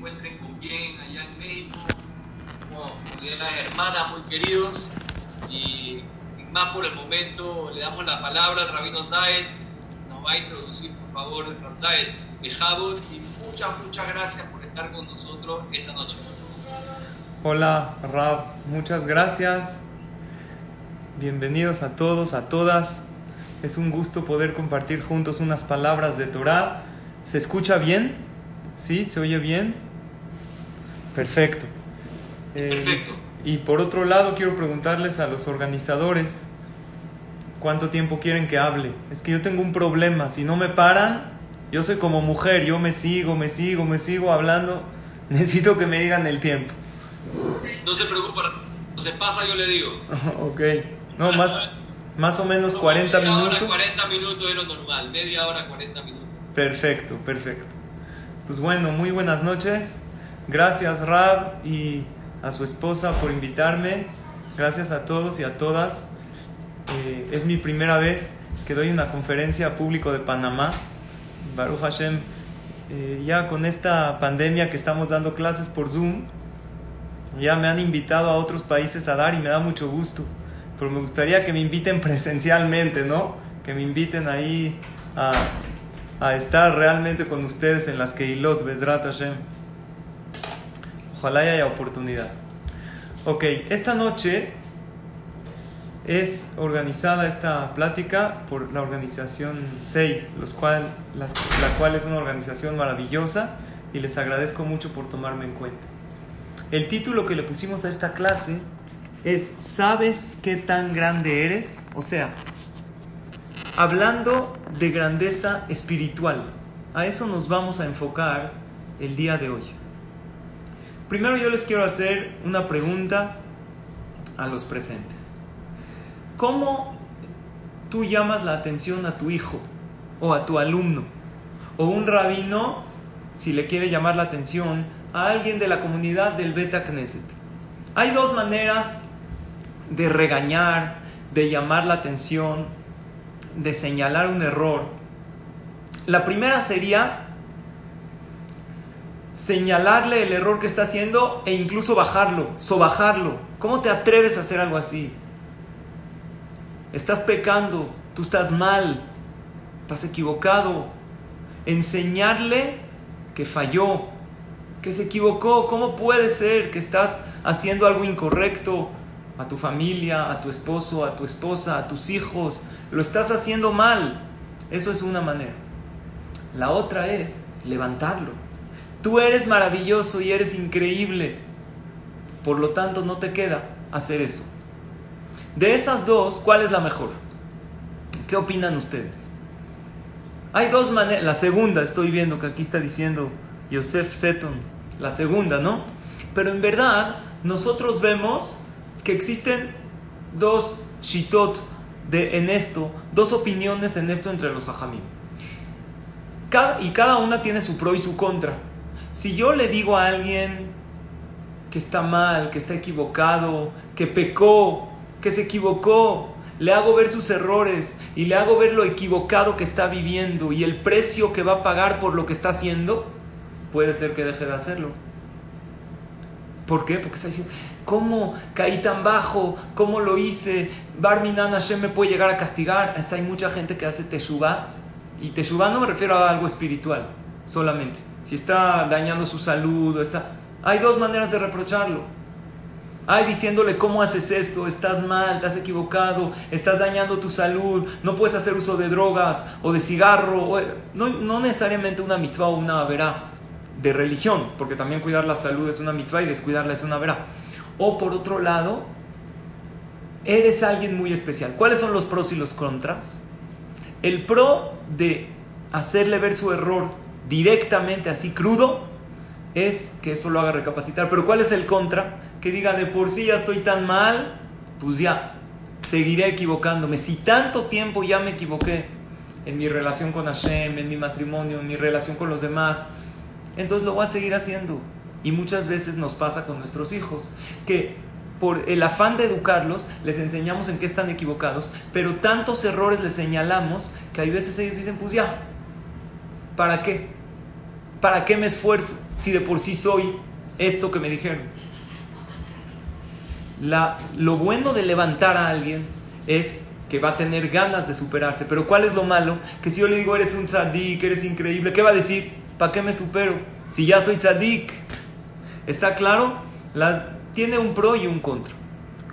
encuentren con bien allá en México, como las hermanas muy queridos. Y sin más por el momento, le damos la palabra al Rabino Zaed. Nos va a introducir, por favor, el Zaed Bejabot. Y muchas, muchas gracias por estar con nosotros esta noche. Hola, Rab. Muchas gracias. Bienvenidos a todos, a todas. Es un gusto poder compartir juntos unas palabras de Torah. ¿Se escucha bien? ¿Sí? ¿Se oye bien? Perfecto. Eh, Perfecto. Y por otro lado, quiero preguntarles a los organizadores cuánto tiempo quieren que hable. Es que yo tengo un problema. Si no me paran, yo soy como mujer, yo me sigo, me sigo, me sigo hablando. Necesito que me digan el tiempo. No se preocupe, se pasa, yo le digo. ok. No, más, más o menos 40 minutos. Hora, 40 minutos es lo normal, media hora, 40 minutos. Perfecto, perfecto. Pues bueno, muy buenas noches. Gracias Rab y a su esposa por invitarme. Gracias a todos y a todas. Eh, es mi primera vez que doy una conferencia a público de Panamá. Baruch Hashem, eh, ya con esta pandemia que estamos dando clases por Zoom, ya me han invitado a otros países a dar y me da mucho gusto pero me gustaría que me inviten presencialmente, ¿no? Que me inviten ahí a, a estar realmente con ustedes en las Keilot, Bezrat Hashem. Ojalá haya oportunidad. Ok, esta noche es organizada esta plática por la organización SEI, la cual es una organización maravillosa y les agradezco mucho por tomarme en cuenta. El título que le pusimos a esta clase es, ¿sabes qué tan grande eres? O sea, hablando de grandeza espiritual, a eso nos vamos a enfocar el día de hoy. Primero yo les quiero hacer una pregunta a los presentes. ¿Cómo tú llamas la atención a tu hijo o a tu alumno o un rabino si le quiere llamar la atención a alguien de la comunidad del Beta Knesset? Hay dos maneras de regañar, de llamar la atención, de señalar un error. La primera sería señalarle el error que está haciendo e incluso bajarlo, sobajarlo. ¿Cómo te atreves a hacer algo así? Estás pecando, tú estás mal, estás equivocado. Enseñarle que falló, que se equivocó. ¿Cómo puede ser que estás haciendo algo incorrecto? a tu familia, a tu esposo, a tu esposa, a tus hijos. Lo estás haciendo mal. Eso es una manera. La otra es levantarlo. Tú eres maravilloso y eres increíble. Por lo tanto, no te queda hacer eso. De esas dos, ¿cuál es la mejor? ¿Qué opinan ustedes? Hay dos maneras. La segunda, estoy viendo que aquí está diciendo Joseph Seton. La segunda, ¿no? Pero en verdad, nosotros vemos que existen dos shitot de, en esto, dos opiniones en esto entre los hajamim. y cada una tiene su pro y su contra. Si yo le digo a alguien que está mal, que está equivocado, que pecó, que se equivocó, le hago ver sus errores y le hago ver lo equivocado que está viviendo y el precio que va a pagar por lo que está haciendo, puede ser que deje de hacerlo. ¿Por qué? Porque está diciendo, ¿Cómo caí tan bajo? ¿Cómo lo hice? Barminan Hashem me puede llegar a castigar. Hay mucha gente que hace teshuva. Y teshuva no me refiero a algo espiritual solamente. Si está dañando su salud, está... hay dos maneras de reprocharlo. Hay diciéndole cómo haces eso, estás mal, estás equivocado, estás dañando tu salud, no puedes hacer uso de drogas o de cigarro, no, no necesariamente una mitzvah o una verá de religión, porque también cuidar la salud es una mitzvah y descuidarla es una verá. O por otro lado, eres alguien muy especial. ¿Cuáles son los pros y los contras? El pro de hacerle ver su error directamente así crudo es que eso lo haga recapacitar. Pero ¿cuál es el contra? Que diga de por sí ya estoy tan mal, pues ya, seguiré equivocándome. Si tanto tiempo ya me equivoqué en mi relación con Hashem, en mi matrimonio, en mi relación con los demás, entonces lo voy a seguir haciendo. Y muchas veces nos pasa con nuestros hijos, que por el afán de educarlos, les enseñamos en qué están equivocados, pero tantos errores les señalamos que hay veces ellos dicen, pues ya, ¿para qué? ¿Para qué me esfuerzo si de por sí soy esto que me dijeron? Lo bueno de levantar a alguien es que va a tener ganas de superarse. Pero ¿cuál es lo malo? Que si yo le digo eres un tzadik, eres increíble, ¿qué va a decir? ¿Para qué me supero? Si ya soy tzadik. ¿Está claro? La, tiene un pro y un contra.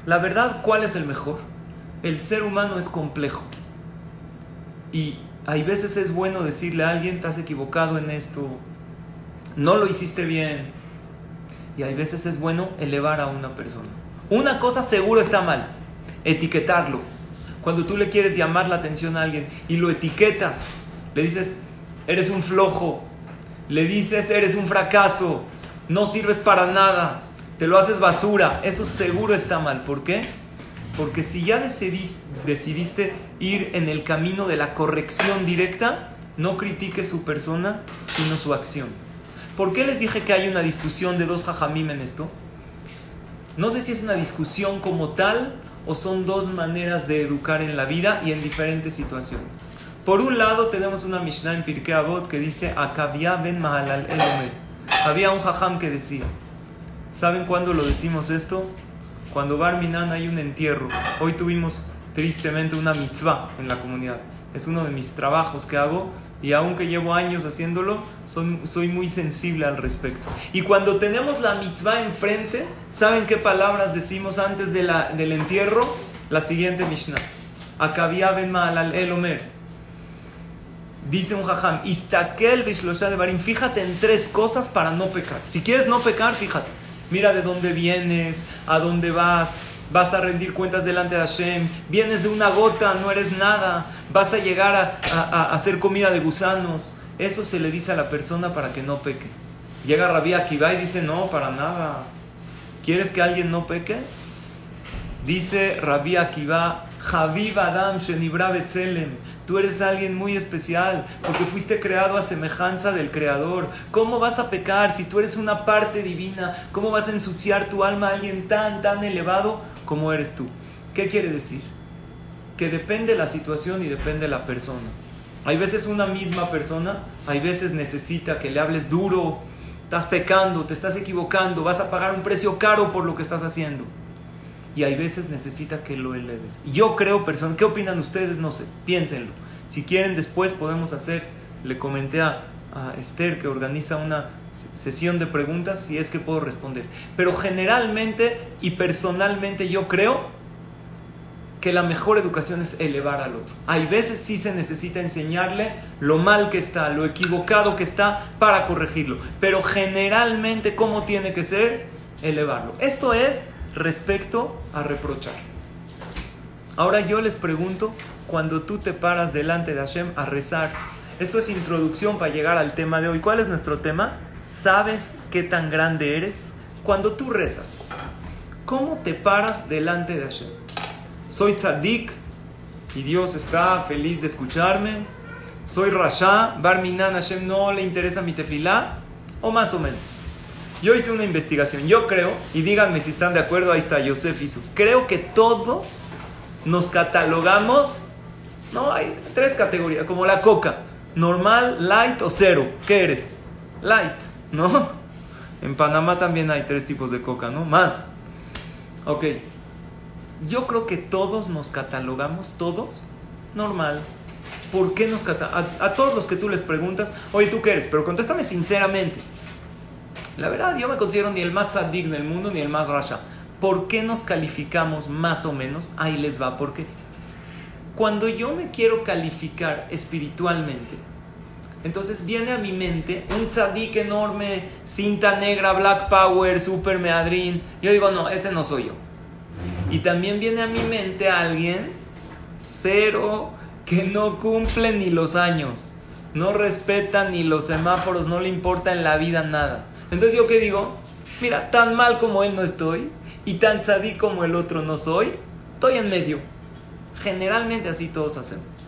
La verdad, ¿cuál es el mejor? El ser humano es complejo. Y hay veces es bueno decirle a alguien, has equivocado en esto, no lo hiciste bien. Y hay veces es bueno elevar a una persona. Una cosa seguro está mal, etiquetarlo. Cuando tú le quieres llamar la atención a alguien y lo etiquetas, le dices, eres un flojo, le dices, eres un fracaso, no sirves para nada, te lo haces basura, eso seguro está mal. ¿Por qué? Porque si ya decidiste, ir en el camino de la corrección directa, no critiques su persona, sino su acción. ¿Por qué les dije que hay una discusión de dos jajamim en esto? No sé si es una discusión como tal o son dos maneras de educar en la vida y en diferentes situaciones. Por un lado tenemos una Mishnah en Pirkei Avot que dice ben Mahalal Había un jajam que decía, ¿Saben cuándo lo decimos esto? Cuando Barminan hay un entierro. Hoy tuvimos tristemente una mitzvah en la comunidad. Es uno de mis trabajos que hago y aunque llevo años haciéndolo, soy muy sensible al respecto. Y cuando tenemos la mitzvah enfrente, ¿saben qué palabras decimos antes del entierro? La siguiente Mishnah. Akabia ben Ma'alal el Omer. Dice un jajam, Istakel de Barim, fíjate en tres cosas para no pecar. Si quieres no pecar, fíjate mira de dónde vienes, a dónde vas, vas a rendir cuentas delante de Hashem, vienes de una gota, no eres nada, vas a llegar a, hacer comida de gusanos. Eso se le dice a la persona para que no peque. Llega Rabbi Akiva y dice, no, para nada. ¿Quieres que alguien no peque? Dice Rabbi Akiva, Javib Adam Shenibra Betzelem. Tú eres alguien muy especial porque fuiste creado a semejanza del Creador. ¿Cómo vas a pecar si tú eres una parte divina? ¿Cómo vas a ensuciar tu alma a alguien tan, tan elevado como eres tú? ¿Qué quiere decir? Que depende la situación y depende la persona. Hay veces una misma persona, hay veces necesita que le hables duro, estás pecando, te estás equivocando, vas a pagar un precio caro por lo que estás haciendo y hay veces necesita que lo eleves. Yo creo, personas, ¿qué opinan ustedes? No sé, piénsenlo. Si quieren, después podemos hacer, le comenté a, a Esther que organiza una sesión de preguntas, si es que puedo responder. Pero generalmente y personalmente yo creo que la mejor educación es elevar al otro. Hay veces sí se necesita enseñarle lo mal que está, lo equivocado que está para corregirlo. Pero generalmente, ¿cómo tiene que ser? Elevarlo. Esto es respecto a reprochar. Ahora yo les pregunto, cuando tú te paras delante de Hashem a rezar, esto es introducción para llegar al tema de hoy. ¿Cuál es nuestro tema? ¿Sabes qué tan grande eres? Cuando tú rezas, ¿cómo te paras delante de Hashem? Soy tzadik y Dios está feliz de escucharme. Soy Rasha, Barminan Hashem no le interesa mi tefilá, o más o menos. Yo hice una investigación. Yo creo, y díganme si están de acuerdo, ahí está Yosef hizo. Creo que todos nos catalogamos. No, hay tres categorías, como la coca: normal, light o cero. ¿Qué eres? Light, ¿no? En Panamá también hay tres tipos de coca, ¿no? Más. Ok. Yo creo que todos nos catalogamos, todos, normal. ¿Por qué nos catalogamos? A, todos los que tú les preguntas, oye, ¿tú qué eres? Pero contéstame sinceramente. La verdad, yo me considero ni el más tzadik del mundo ni el más rasha. ¿Por qué nos calificamos más o menos? Ahí les va, ¿por qué? Cuando yo me quiero calificar espiritualmente, entonces viene a mi mente un tzadik enorme, cinta negra, black power, super meadrin. Yo digo, no, ese no soy yo. Y también viene a mi mente alguien cero que no cumple ni los años, no respeta ni los semáforos, no le importa en la vida nada. Entonces yo qué digo, mira, tan mal como él no estoy y tan sadí como el otro no soy, estoy en medio. Generalmente así todos hacemos.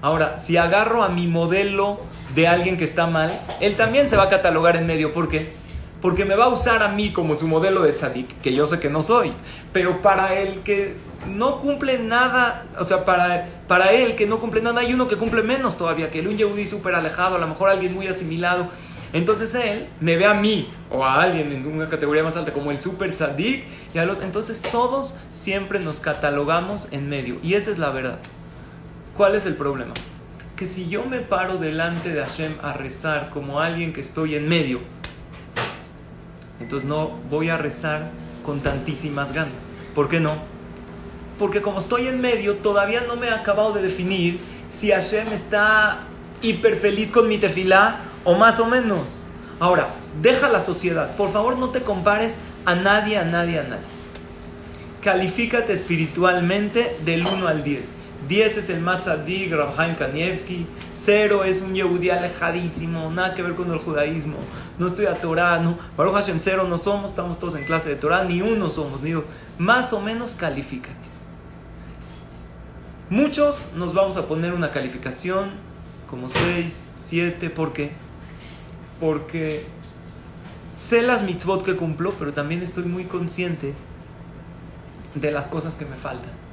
Ahora, si agarro a mi modelo de alguien que está mal, él también se va a catalogar en medio. ¿Por qué? Porque me va a usar a mí como su modelo de tzadik, que yo sé que no soy. Pero para el que no cumple nada, o sea, para, para él que no cumple nada, hay uno que cumple menos todavía que él, un yehudi súper alejado, a lo mejor alguien muy asimilado Entonces él me ve a mí o a alguien en una categoría más alta como el super tzadik y al otro. Entonces todos siempre nos catalogamos en medio y esa es la verdad. ¿Cuál es el problema? Que si yo me paro delante de Hashem a rezar como alguien que estoy en medio, entonces no voy a rezar con tantísimas ganas. ¿Por qué no? Porque como estoy en medio, todavía no me he acabado de definir si Hashem está hiper feliz con mi tefilá o más o menos. Ahora, deja la sociedad. Por favor, no te compares a nadie, a nadie, a nadie. Califícate espiritualmente del 1 al 10. 10 es el Matzadik, Rabhaim Kanievski. 0 es un Yehudí alejadísimo, nada que ver con el judaísmo. No estoy a Torah, no. Baruch Hashem, 0 no somos, estamos todos en clase de Torah, ni uno somos, ni dos. Más o menos califícate. Muchos nos vamos a poner una calificación como 6, 7, ¿por qué? Porque sé las mitzvot que cumplo, pero también estoy muy consciente de las cosas que me faltan.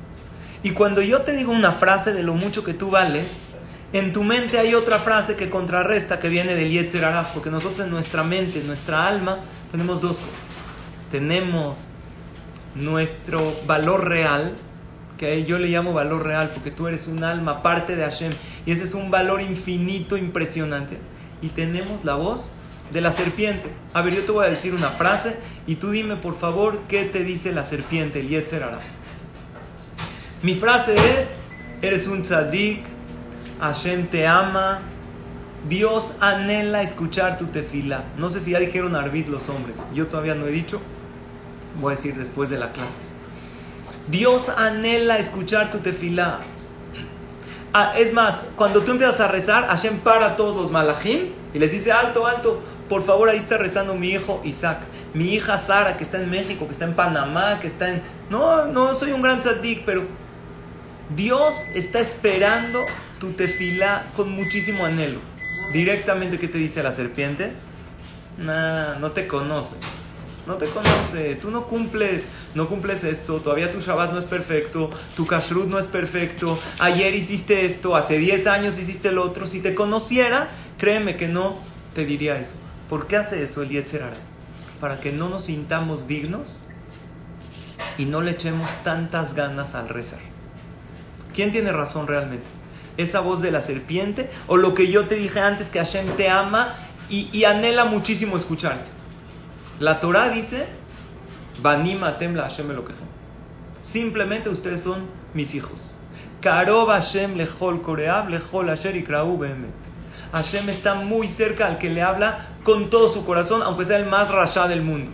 Y cuando yo te digo una frase de lo mucho que tú vales, en tu mente hay otra frase que contrarresta que viene del Yetzer porque nosotros en nuestra mente, en nuestra alma, tenemos dos cosas. Tenemos nuestro valor real, que yo le llamo valor real porque tú eres un alma, parte de Hashem, y ese es un valor infinito, impresionante. Y tenemos la voz de la serpiente. A ver, yo te voy a decir una frase y tú dime por favor qué te dice la serpiente, el Yetzer mi frase es, eres un tzadik, Hashem te ama, Dios anhela escuchar tu tefila. No sé si ya dijeron Arvid los hombres, yo todavía no he dicho, voy a decir después de la clase. Dios anhela escuchar tu tefila. Ah, es más, cuando tú empiezas a rezar, Hashem para todos los malajim y les dice, alto, alto, por favor, ahí está rezando mi hijo Isaac, mi hija Sara, que está en México, que está en Panamá, que está en... No, no soy un gran tzadik, pero Dios está esperando tu tefila con muchísimo anhelo. Directamente, ¿qué te dice la serpiente? Nah, no te conoce. No te conoce. Tú no cumples, no cumples esto. Todavía tu Shabbat no es perfecto. Tu Kashrut no es perfecto. Ayer hiciste esto. Hace 10 años hiciste el otro. Si te conociera, créeme que no te diría eso. ¿Por qué hace eso el Yetzerara? Para que no nos sintamos dignos y no le echemos tantas ganas al rezar. ¿Quién tiene razón realmente? ¿Esa voz de la serpiente o lo que yo te dije antes que Hashem te ama y, anhela muchísimo escucharte? La Torah dice, Banima tembla Hashem lo Simplemente ustedes son mis hijos. Karob Hashem lejol koreab lejol asher ikrau behemet. Hashem está muy cerca al que le habla con todo su corazón, aunque sea el más rasha del mundo.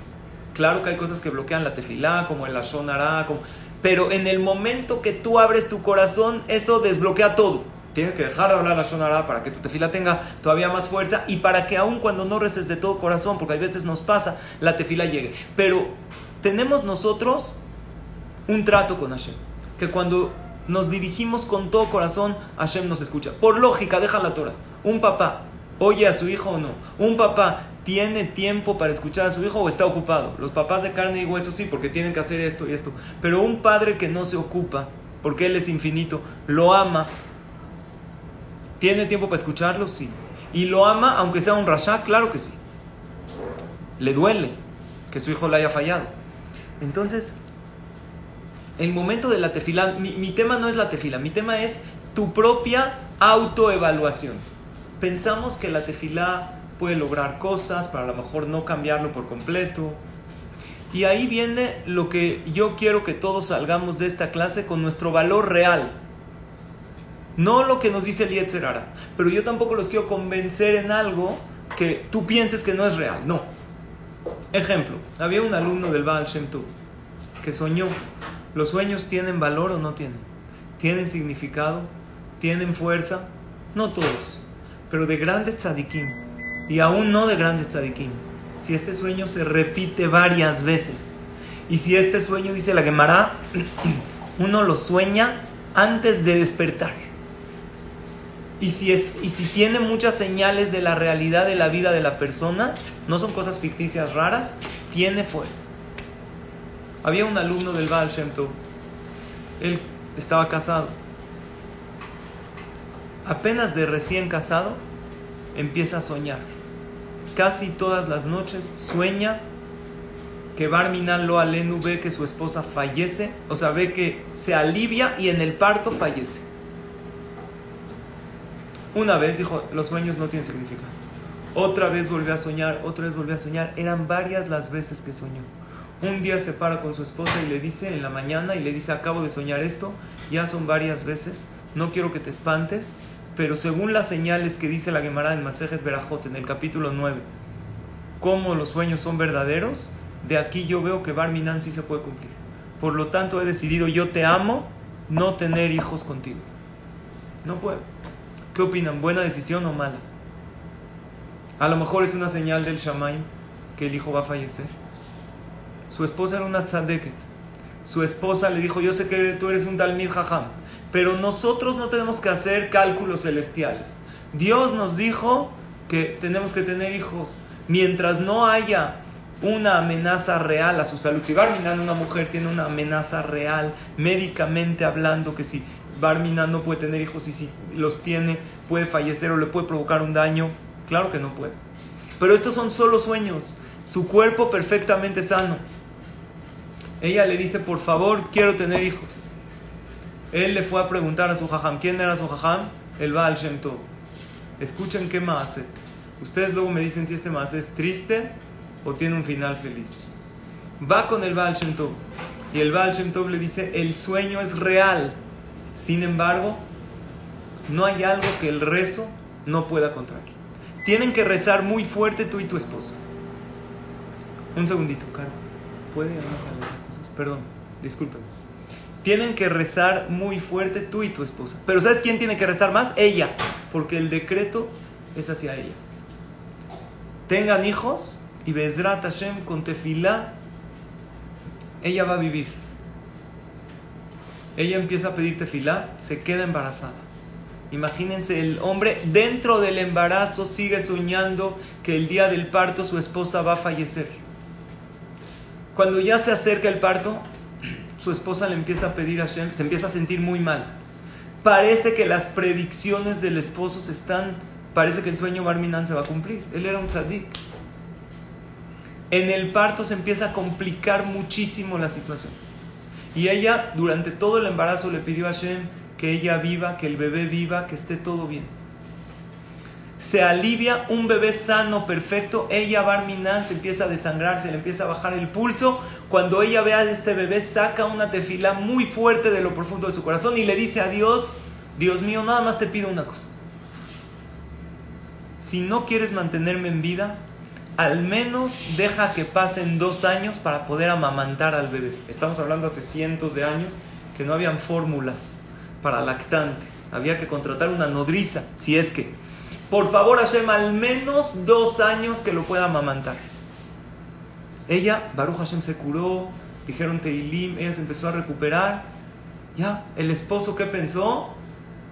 Claro que hay cosas que bloquean la tefilá, como el ashon como pero en el momento que tú abres tu corazón, eso desbloquea todo. Tienes que dejar de hablar la Shonara para que tu tefila tenga todavía más fuerza y para que aun cuando no reces de todo corazón, porque a veces nos pasa, la tefila llegue. Pero tenemos nosotros un trato con Hashem, que cuando nos dirigimos con todo corazón, Hashem nos escucha. Por lógica, deja la Torah. Un papá oye a su hijo o no. Un papá tiene tiempo para escuchar a su hijo o está ocupado. Los papás de carne y hueso sí, porque tienen que hacer esto y esto. Pero un padre que no se ocupa, porque Él es infinito, lo ama, ¿tiene tiempo para escucharlo? Sí. Y lo ama, aunque sea un rasha, claro que sí. Le duele que su hijo le haya fallado. Entonces, el momento de la tefila, mi, mi tema no es la tefila, mi tema es tu propia autoevaluación. Pensamos que la tefila puede lograr cosas, para a lo mejor no cambiarlo por completo. Y ahí viene lo que yo quiero que todos salgamos de esta clase con nuestro valor real. No lo que nos dice el Yetzerara, pero yo tampoco los quiero convencer en algo que tú pienses que no es real. No. Ejemplo, había un alumno del Baal Shem que soñó. ¿Los sueños tienen valor o no tienen? ¿Tienen significado? ¿Tienen fuerza? No todos, pero de grandes tzadikim y aún no de grandes tzadikim. Si este sueño se repite varias veces y si este sueño, dice la Gemara, uno lo sueña antes de despertar. Y si, es, y si tiene muchas señales de la realidad de la vida de la persona, no son cosas ficticias raras, tiene fuerza. Había un alumno del Baal Shem. Él estaba casado. Apenas de recién casado, empieza a soñar casi todas las noches sueña que Barminan lo alenu ve que su esposa fallece, o sea, ve que se alivia y en el parto fallece. Una vez dijo, los sueños no tienen significado. Otra vez volvió a soñar, otra vez volvió a soñar. Eran varias las veces que soñó. Un día se para con su esposa y le dice en la mañana y le dice, acabo de soñar esto, ya son varias veces, no quiero que te espantes, pero según las señales que dice la Gemara en Masejet Berajot en el capítulo 9, cómo los sueños son verdaderos, de aquí yo veo que Barminan sí se puede cumplir. Por lo tanto he decidido, yo te amo, no tener hijos contigo. No puedo. ¿Qué opinan? ¿Buena decisión o mala? A lo mejor es una señal del Shamaim que el hijo va a fallecer. Su esposa era una tzadeket. Su esposa le dijo, yo sé que tú eres un Dalmir Jajam, pero nosotros no tenemos que hacer cálculos celestiales. Dios nos dijo que tenemos que tener hijos. Mientras no haya una amenaza real a su salud. Si Barminan, una mujer, tiene una amenaza real, médicamente hablando, que si Barminan no puede tener hijos y si los tiene puede fallecer o le puede provocar un daño, claro que no puede. Pero estos son solo sueños, su cuerpo perfectamente sano. Ella le dice, por favor, quiero tener hijos. Él le fue a preguntar a su jajam, ¿quién era su jajam? El Baal Shem Tov. Escuchen qué hace. Ustedes luego me dicen si este más es triste o tiene un final feliz. Va con el Baal Shem Tov y el Baal Shem Tov le dice, el sueño es real. Sin embargo, no hay algo que el rezo no pueda contraer. Tienen que rezar muy fuerte tú y tu esposa. Un segundito, Caro. ¿Puede hablar cosas? Perdón, disculpen. Tienen que rezar muy fuerte tú y tu esposa. Pero ¿sabes quién tiene que rezar más? Ella. Porque el decreto es hacia ella. Tengan hijos y Bezrat Hashem con tefilá, ella va a vivir. Ella empieza a pedir tefilá, se queda embarazada. Imagínense, el hombre dentro del embarazo sigue soñando que el día del parto su esposa va a fallecer. Cuando ya se acerca el parto, su esposa le empieza a pedir a Hashem, se empieza a sentir muy mal. Parece que las predicciones del esposo se están, parece que el sueño Barminan se va a cumplir. Él era un tzadik. En el parto se empieza a complicar muchísimo la situación. Y ella durante todo el embarazo le pidió a Hashem que ella viva, que el bebé viva, que esté todo bien. Se alivia un bebé sano, perfecto. Ella, Barminan, se empieza a desangrar, se le empieza a bajar el pulso. Cuando ella ve a este bebé, saca una tefila muy fuerte de lo profundo de su corazón y le dice a Dios: Dios mío, nada más te pido una cosa. Si no quieres mantenerme en vida, al menos deja que pasen dos años para poder amamantar al bebé. Estamos hablando hace cientos de años que no habían fórmulas para lactantes. Había que contratar una nodriza, si es que. Por favor, Hashem, al menos dos años que lo pueda amamantar. Ella, Baruch Hashem, se curó, dijeron Teilim, ella se empezó a recuperar. Ya, el esposo, ¿qué pensó?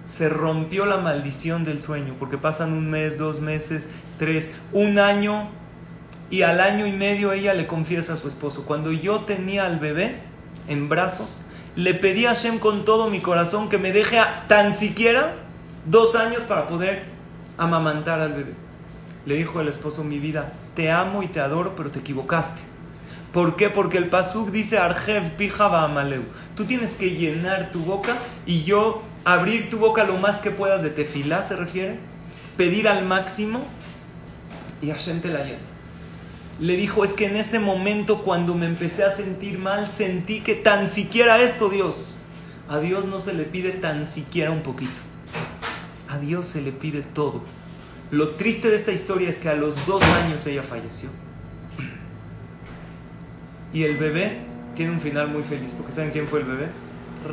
Se rompió la maldición del sueño, porque pasan un mes, dos meses, tres, un año, y al año y medio ella le confiesa a su esposo, cuando yo tenía al bebé en brazos, le pedí a Hashem con todo mi corazón que me deje tan siquiera dos años para poder amamantar al bebé. Le dijo el esposo, mi vida, te amo y te adoro, pero te equivocaste. ¿Por qué? Porque el pasuk dice Arjev pijaba amaleu. Tú tienes que llenar tu boca y yo abrir tu boca lo más que puedas de tefilá, se refiere. Pedir al máximo y Hashem te la llena le dijo, es que en ese momento cuando me empecé a sentir mal, sentí que tan siquiera esto, Dios, a Dios no se le pide tan siquiera un poquito. A Dios se le pide todo. Lo triste de esta historia es que a los dos años ella falleció. Y el bebé tiene un final muy feliz, porque ¿saben quién fue el bebé?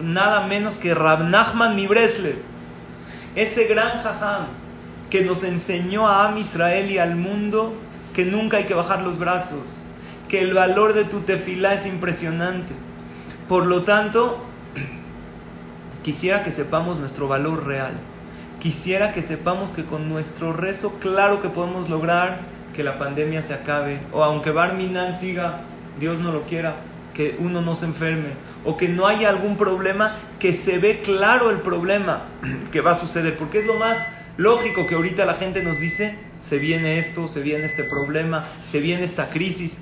Nada menos que Rab Nachman Mibresle, ese gran jajam que nos enseñó a Am Israel y al mundo que nunca hay que bajar los brazos, que el valor de tu tefilá es impresionante. Por lo tanto, quisiera que sepamos nuestro valor real. Quisiera que sepamos que con nuestro rezo, claro que podemos lograr que la pandemia se acabe, o aunque Barminan siga, Dios no lo quiera, que uno no se enferme, o que no haya algún problema, que se ve claro el problema que va a suceder, porque es lo más lógico que ahorita la gente nos dice, se viene esto, se viene este problema, se viene esta crisis.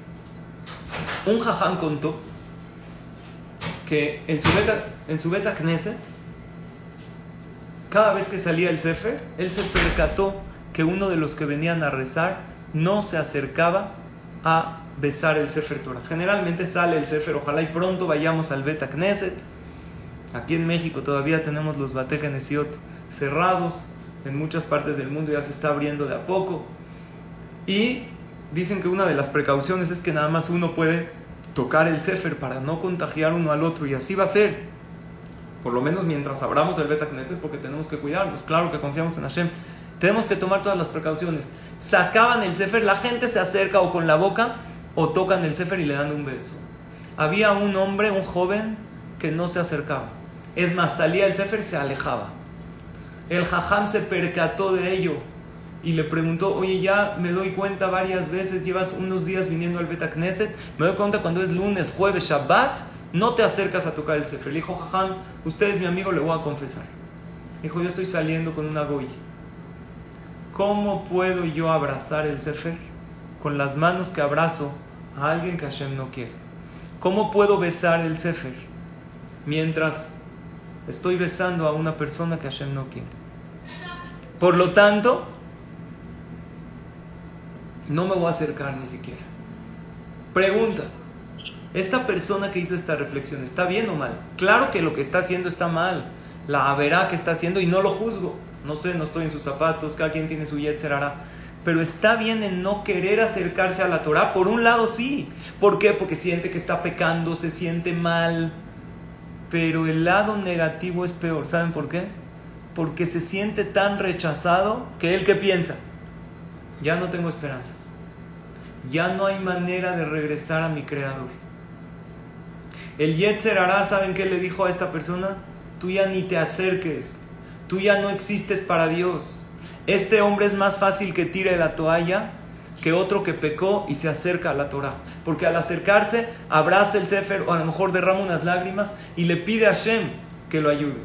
Un jaján contó que en su beta, en su beta Knesset, cada vez que salía el Sefer, él se percató que uno de los que venían a rezar no se acercaba a besar el Sefer Torah. Generalmente sale el Sefer, ojalá y pronto vayamos al Beta Knesset. Aquí en México todavía tenemos los Bate cerrados, en muchas partes del mundo ya se está abriendo de a poco. Y dicen que una de las precauciones es que nada más uno puede tocar el Sefer para no contagiar uno al otro y así va a ser. Por lo menos mientras abramos el Beta Knesset porque tenemos que cuidarnos. Claro que confiamos en Hashem. Tenemos que tomar todas las precauciones. Sacaban el Sefer, la gente se acerca o con la boca o tocan el Sefer y le dan un beso. Había un hombre, un joven, que no se acercaba. Es más, salía el Sefer y se alejaba. El Jajam se percató de ello y le preguntó, oye, ya me doy cuenta varias veces, llevas unos días viniendo al Beta Knesset, me doy cuenta cuando es lunes, jueves, Shabbat, no te acercas a tocar el Sefer. Le dijo, Jajam, usted es mi amigo, le voy a confesar. Dijo, yo estoy saliendo con una goy. ¿Cómo puedo yo abrazar el Sefer? Con las manos que abrazo a alguien que Hashem no quiere. ¿Cómo puedo besar el Sefer mientras estoy besando a una persona que Hashem no quiere? Por lo tanto, no me voy a acercar ni siquiera. Pregunta, ¿esta persona que hizo esta reflexión está bien o mal? Claro que lo que está haciendo está mal, la verá que está haciendo y no lo juzgo. No sé, no estoy en sus zapatos, cada quien tiene su yetzer Pero está bien en no querer acercarse a la Torah. Por un lado sí. ¿Por qué? Porque siente que está pecando, se siente mal. Pero el lado negativo es peor. ¿Saben por qué? Porque se siente tan rechazado que él que piensa, ya no tengo esperanzas. Ya no hay manera de regresar a mi creador. El Yetzer ¿saben qué le dijo a esta persona? Tú ya ni te acerques Tú ya no existes para Dios. Este hombre es más fácil que tire la toalla que otro que pecó y se acerca a la Torah. Porque al acercarse, abraza el Sefer o a lo mejor derrama unas lágrimas y le pide a Shem que lo ayude.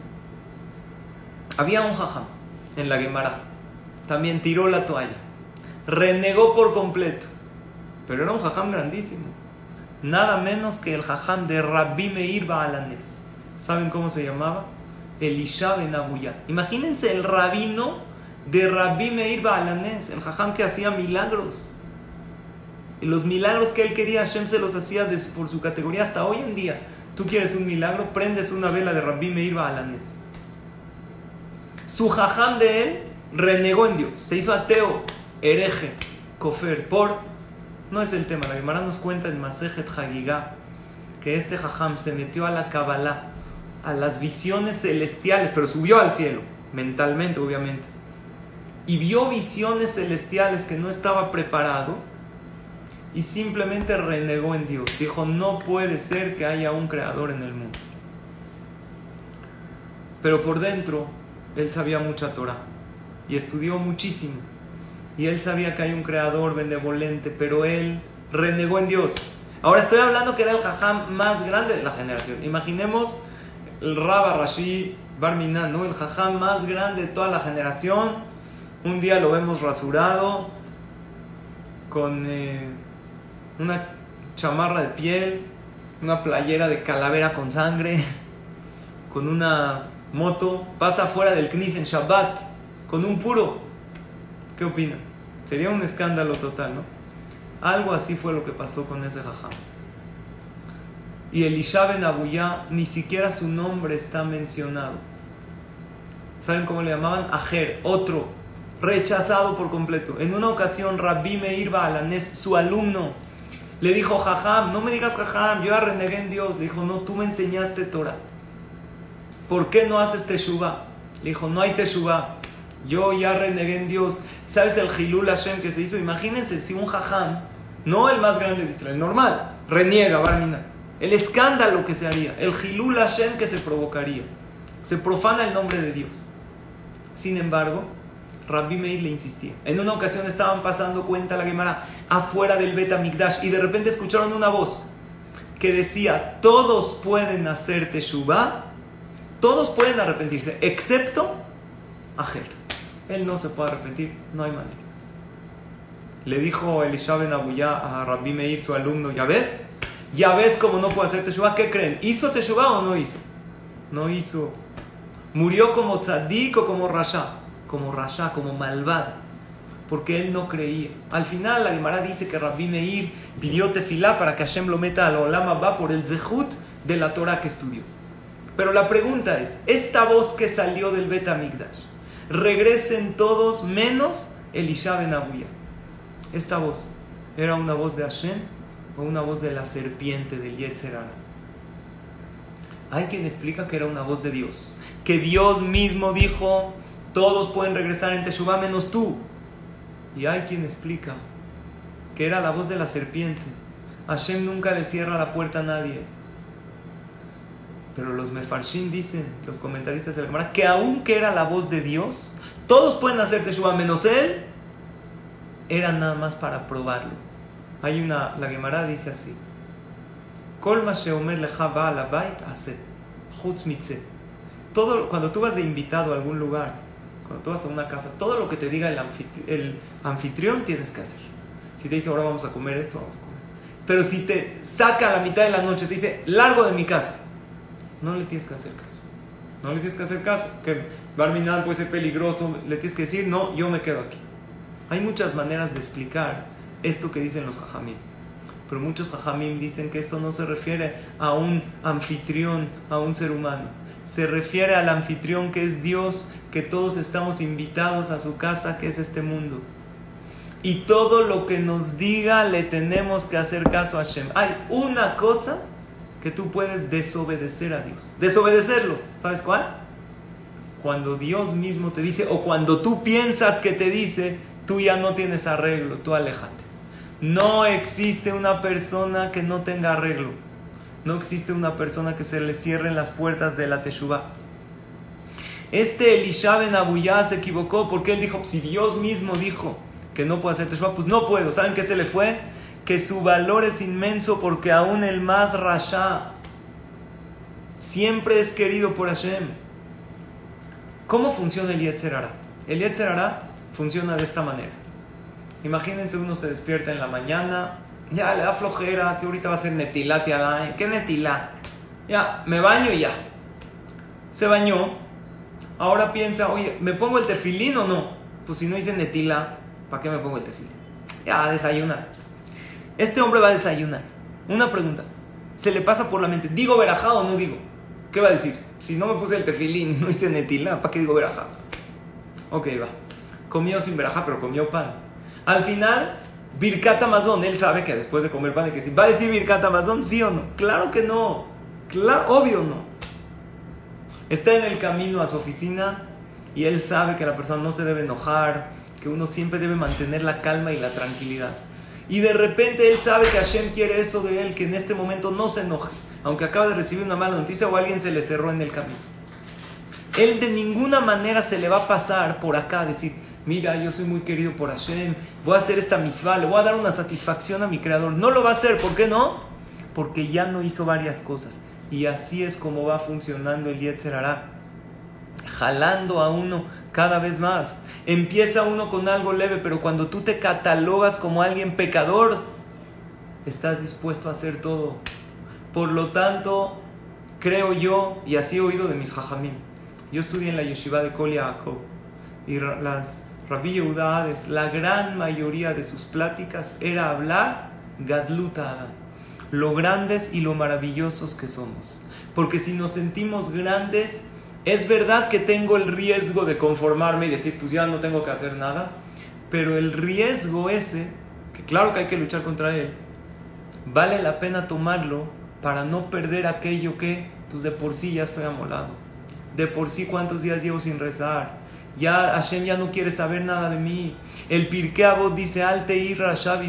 Había un jajam en la Gemara. También tiró la toalla. Renegó por completo. Pero era un jajam grandísimo. Nada menos que el jajam de Rabbi Meir Baalanes. ¿Saben cómo se llamaba? Elisha ben Abuya. Imagínense el rabino de Rabbi Meir Baalanés, el jajam que hacía milagros. Y los milagros que él quería, Hashem se los hacía por su categoría hasta hoy en día. Tú quieres un milagro, prendes una vela de Rabbi Meir Baalanés. Su jajam de él renegó en Dios, se hizo ateo, hereje, kofer, por. No es el tema, la Gemara nos cuenta en Masejet Hagigah que este jajam se metió a la Kabbalah a las visiones celestiales, pero subió al cielo, mentalmente obviamente, y vio visiones celestiales que no estaba preparado y simplemente renegó en Dios. Dijo, no puede ser que haya un creador en el mundo. Pero por dentro, él sabía mucha Torah y estudió muchísimo. Y él sabía que hay un creador benevolente, pero él renegó en Dios. Ahora estoy hablando que era el jajam más grande de la generación. Imaginemos el Rabba Rashi Barminan, ¿no? el jajam más grande de toda la generación. Un día lo vemos rasurado, con eh, una chamarra de piel, una playera de calavera con sangre, con una moto, pasa fuera del Knis en Shabbat, con un puro. ¿Qué opina? Sería un escándalo total, ¿no? Algo así fue lo que pasó con ese jajam. Y Elisha ben Abuya, ni siquiera su nombre está mencionado. ¿Saben cómo le llamaban? Ajer, otro, rechazado por completo. En una ocasión, Rabbi Meir Baalanes, su alumno, le dijo, Jajam, no me digas Jajam, yo ya renegué en Dios. Le dijo, no, tú me enseñaste Torah. ¿Por qué no haces Teshuvah? Le dijo, no hay Teshuvah. Yo ya renegué en Dios. ¿Sabes el Hilul Hashem que se hizo? Imagínense si un Jajam, no el más grande de Israel, normal, reniega, Barmina el escándalo que se haría, el Hilul Hashem que se provocaría. Se profana el nombre de Dios. Sin embargo, Rabbi Meir le insistía. En una ocasión estaban pasando cuenta la Gemara afuera del Bet Mikdash y de repente escucharon una voz que decía: Todos pueden hacer Teshuvah, todos pueden arrepentirse, excepto Ajer. Él no se puede arrepentir, no hay manera. Le dijo Elisha Ben Abuya a Rabbi Meir, su alumno, ¿ya ves? ¿Ya ves cómo no puede hacer Teshuvah? ¿Qué creen? ¿Hizo Teshuvah o no hizo? No hizo. Murió como tzadik o como rasha. Como rasha, como malvado. Porque él no creía. Al final la Gemara dice que Rabbi Meir pidió tefilá para que Hashem lo meta al Olama va por el zehut de la Torah que estudió. Pero la pregunta es, esta voz que salió del Bet Amigdash, regresen todos menos Elisha Ben Abuya. Esta voz, ¿era una voz de Hashem o una voz de la serpiente del Yetzerara? Hay quien explica que era una voz de Dios, que Dios mismo dijo, todos pueden regresar en Teshuvah menos tú. Y hay quien explica que era la voz de la serpiente. Hashem nunca le cierra la puerta a nadie. Pero los mefarshim dicen, los comentaristas de la Gemara, que aunque era la voz de Dios, todos pueden hacer Teshuvah menos él, era nada más para probarlo. Hay una, la Gemara dice así: Todo, cuando tú vas de invitado a algún lugar, cuando tú vas a una casa, todo lo que te diga el, el anfitrión tienes que hacer. Si te dice ahora vamos a comer esto, vamos a comer. Pero si te saca a la mitad de la noche, te dice largo de mi casa, no le tienes que hacer caso. No le tienes que hacer caso. Que Barminal puede ser peligroso, le tienes que decir, no, yo me quedo aquí. Hay muchas maneras de explicar esto que dicen los jajamim. Pero muchos jajamim dicen que esto no se refiere a un anfitrión, a un ser humano. Se refiere al anfitrión que es Dios, que todos estamos invitados a su casa, que es este mundo. Y todo lo que nos diga le tenemos que hacer caso a Hashem. Hay una cosa que tú puedes desobedecer a Dios. Desobedecerlo. ¿Sabes cuál? Cuando Dios mismo te dice, o cuando tú piensas que te dice, tú ya no tienes arreglo, tú aléjate. No existe una persona que no tenga arreglo. No existe una persona que se le cierren las puertas de la Teshuvah. Este Elisha Ben se equivocó porque él dijo, si Dios mismo dijo que no puede hacer Teshuvah, pues no puedo. ¿Saben qué se le fue? Que su valor es inmenso porque aún el más rasha siempre es querido por Hashem. ¿Cómo funciona el Yetzerara? El Yetzerara funciona de esta manera. Imagínense uno se despierta en la mañana, ya le da flojera, que ahorita va a ser netilá, ¿qué netilá? Ya, me baño y ya. Se bañó, ahora piensa, oye, ¿me pongo el tefilín o no? Pues si no hice netilá, ¿para qué me pongo el tefilín? Ya, desayunar. Este hombre va a desayunar. Una pregunta. Se le pasa por la mente, ¿digo verajá o no digo? ¿Qué va a decir? Si no me puse el tefilín no hice netilá, ¿para qué digo verajá? Ok, va. Comió sin verajá, pero comió pan. Al final, Birkat Amazon, él sabe que después de comer pan hay que decir, ¿va a decir Birkat Amazon sí o no? Claro que no. Claro, obvio no. Está en el camino a su oficina y él sabe que la persona no se debe enojar, que uno siempre debe mantener la calma y la tranquilidad. Y de repente él sabe que Hashem quiere eso de él, que en este momento no se enoje, aunque acaba de recibir una mala noticia o alguien se le cerró en el camino. Él de ninguna manera se le va a pasar por acá, decir, mira, yo soy muy querido por Hashem, voy a hacer esta mitzvah, le voy a dar una satisfacción a mi creador. No lo va a hacer, ¿por qué no? Porque ya no hizo varias cosas. Y así es como va funcionando el Yetzer jalando a uno cada vez más. Empieza uno con algo leve, pero cuando tú te catalogas como alguien pecador, estás dispuesto a hacer todo. Por lo tanto, creo yo, y así he oído de mis jajamim, yo estudié en la yeshiva de Kol y las Rabbi la gran mayoría de sus pláticas era hablar Gadluta Adam, lo grandes y lo maravillosos que somos. Porque si nos sentimos grandes, es verdad que tengo el riesgo de conformarme y decir, pues ya no tengo que hacer nada, pero el riesgo ese, que claro que hay que luchar contra él, vale la pena tomarlo para no perder aquello que, pues de por sí ya estoy amolado. De por sí cuántos días llevo sin rezar. Ya Hashem ya no quiere saber nada de mí. El Pirkei dice, Alte ir Rasha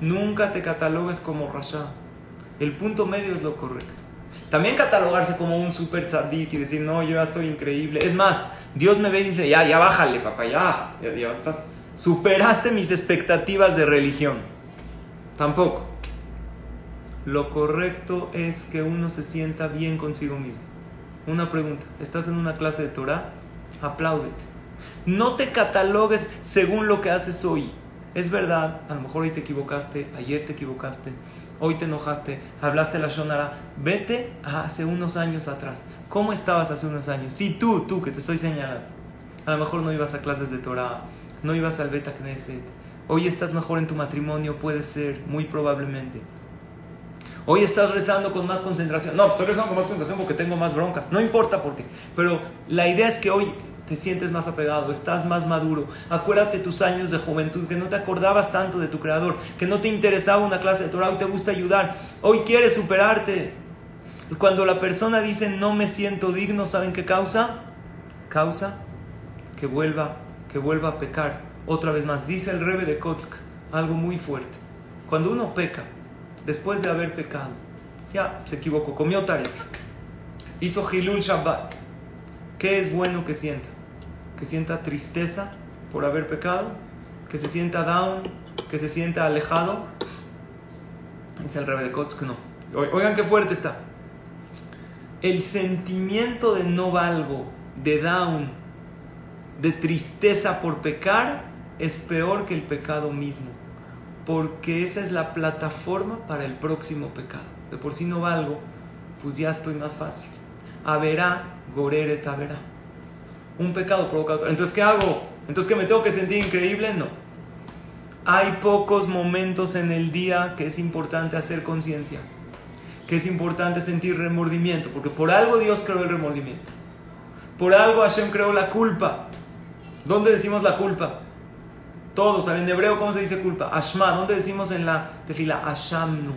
Nunca te catalogues como Rasha. El punto medio es lo correcto. También catalogarse como un super tzadik y decir, no, yo ya estoy increíble. Es más, Dios me ve y dice, ya, ya bájale, papá, ya, ya, superaste mis expectativas de religión. Tampoco. Lo correcto es que uno se sienta bien consigo mismo. Una pregunta, ¿estás en una clase de Torah? Apláudete. No te catalogues según lo que haces hoy. Es verdad, a lo mejor hoy te equivocaste, ayer te equivocaste, hoy te enojaste, hablaste la shonara. Vete a hace unos años atrás. ¿Cómo estabas hace unos años? Sí, tú, tú, que te estoy señalando. A lo mejor no ibas a clases de Torah, no ibas al Beta Knesset. Hoy estás mejor en tu matrimonio, puede ser, muy probablemente. Hoy estás rezando con más concentración. No, pues estoy rezando con más concentración porque tengo más broncas. No importa por qué. Pero la idea es que hoy te sientes más apegado, estás más maduro. Acuérdate tus años de juventud, que no te acordabas tanto de tu creador, que no te interesaba una clase de Torah, hoy te gusta ayudar. Hoy quieres superarte. Cuando la persona dice no me siento digno, ¿saben qué causa? Causa que vuelva, que vuelva a pecar. Otra vez más, dice el Rebe de Kotsk, algo muy fuerte. Cuando uno peca, después de haber pecado, ya se equivocó, comió taref, hizo Hilul Shabbat, ¿qué es bueno que sienta? Que sienta tristeza por haber pecado, que se sienta down, que se sienta alejado. Dice el Rebe de Kotsk, no. Oigan qué fuerte está. El sentimiento de no valgo, de down, de tristeza por pecar, es peor que el pecado mismo porque esa es la plataforma para el próximo pecado. De por sí no valgo, pues ya estoy más fácil. Averá, gorere taverá. Un pecado provoca otro. Entonces, ¿qué hago? Entonces, ¿que me tengo que sentir increíble? No. Hay pocos momentos en el día que es importante hacer conciencia, que es importante sentir remordimiento, porque por algo Dios creó el remordimiento. Por algo Hashem creó la culpa. ¿Dónde decimos la culpa? Todos en hebreo cómo se dice culpa. Ashma, ¿dónde decimos en la tefila? Ashamnu.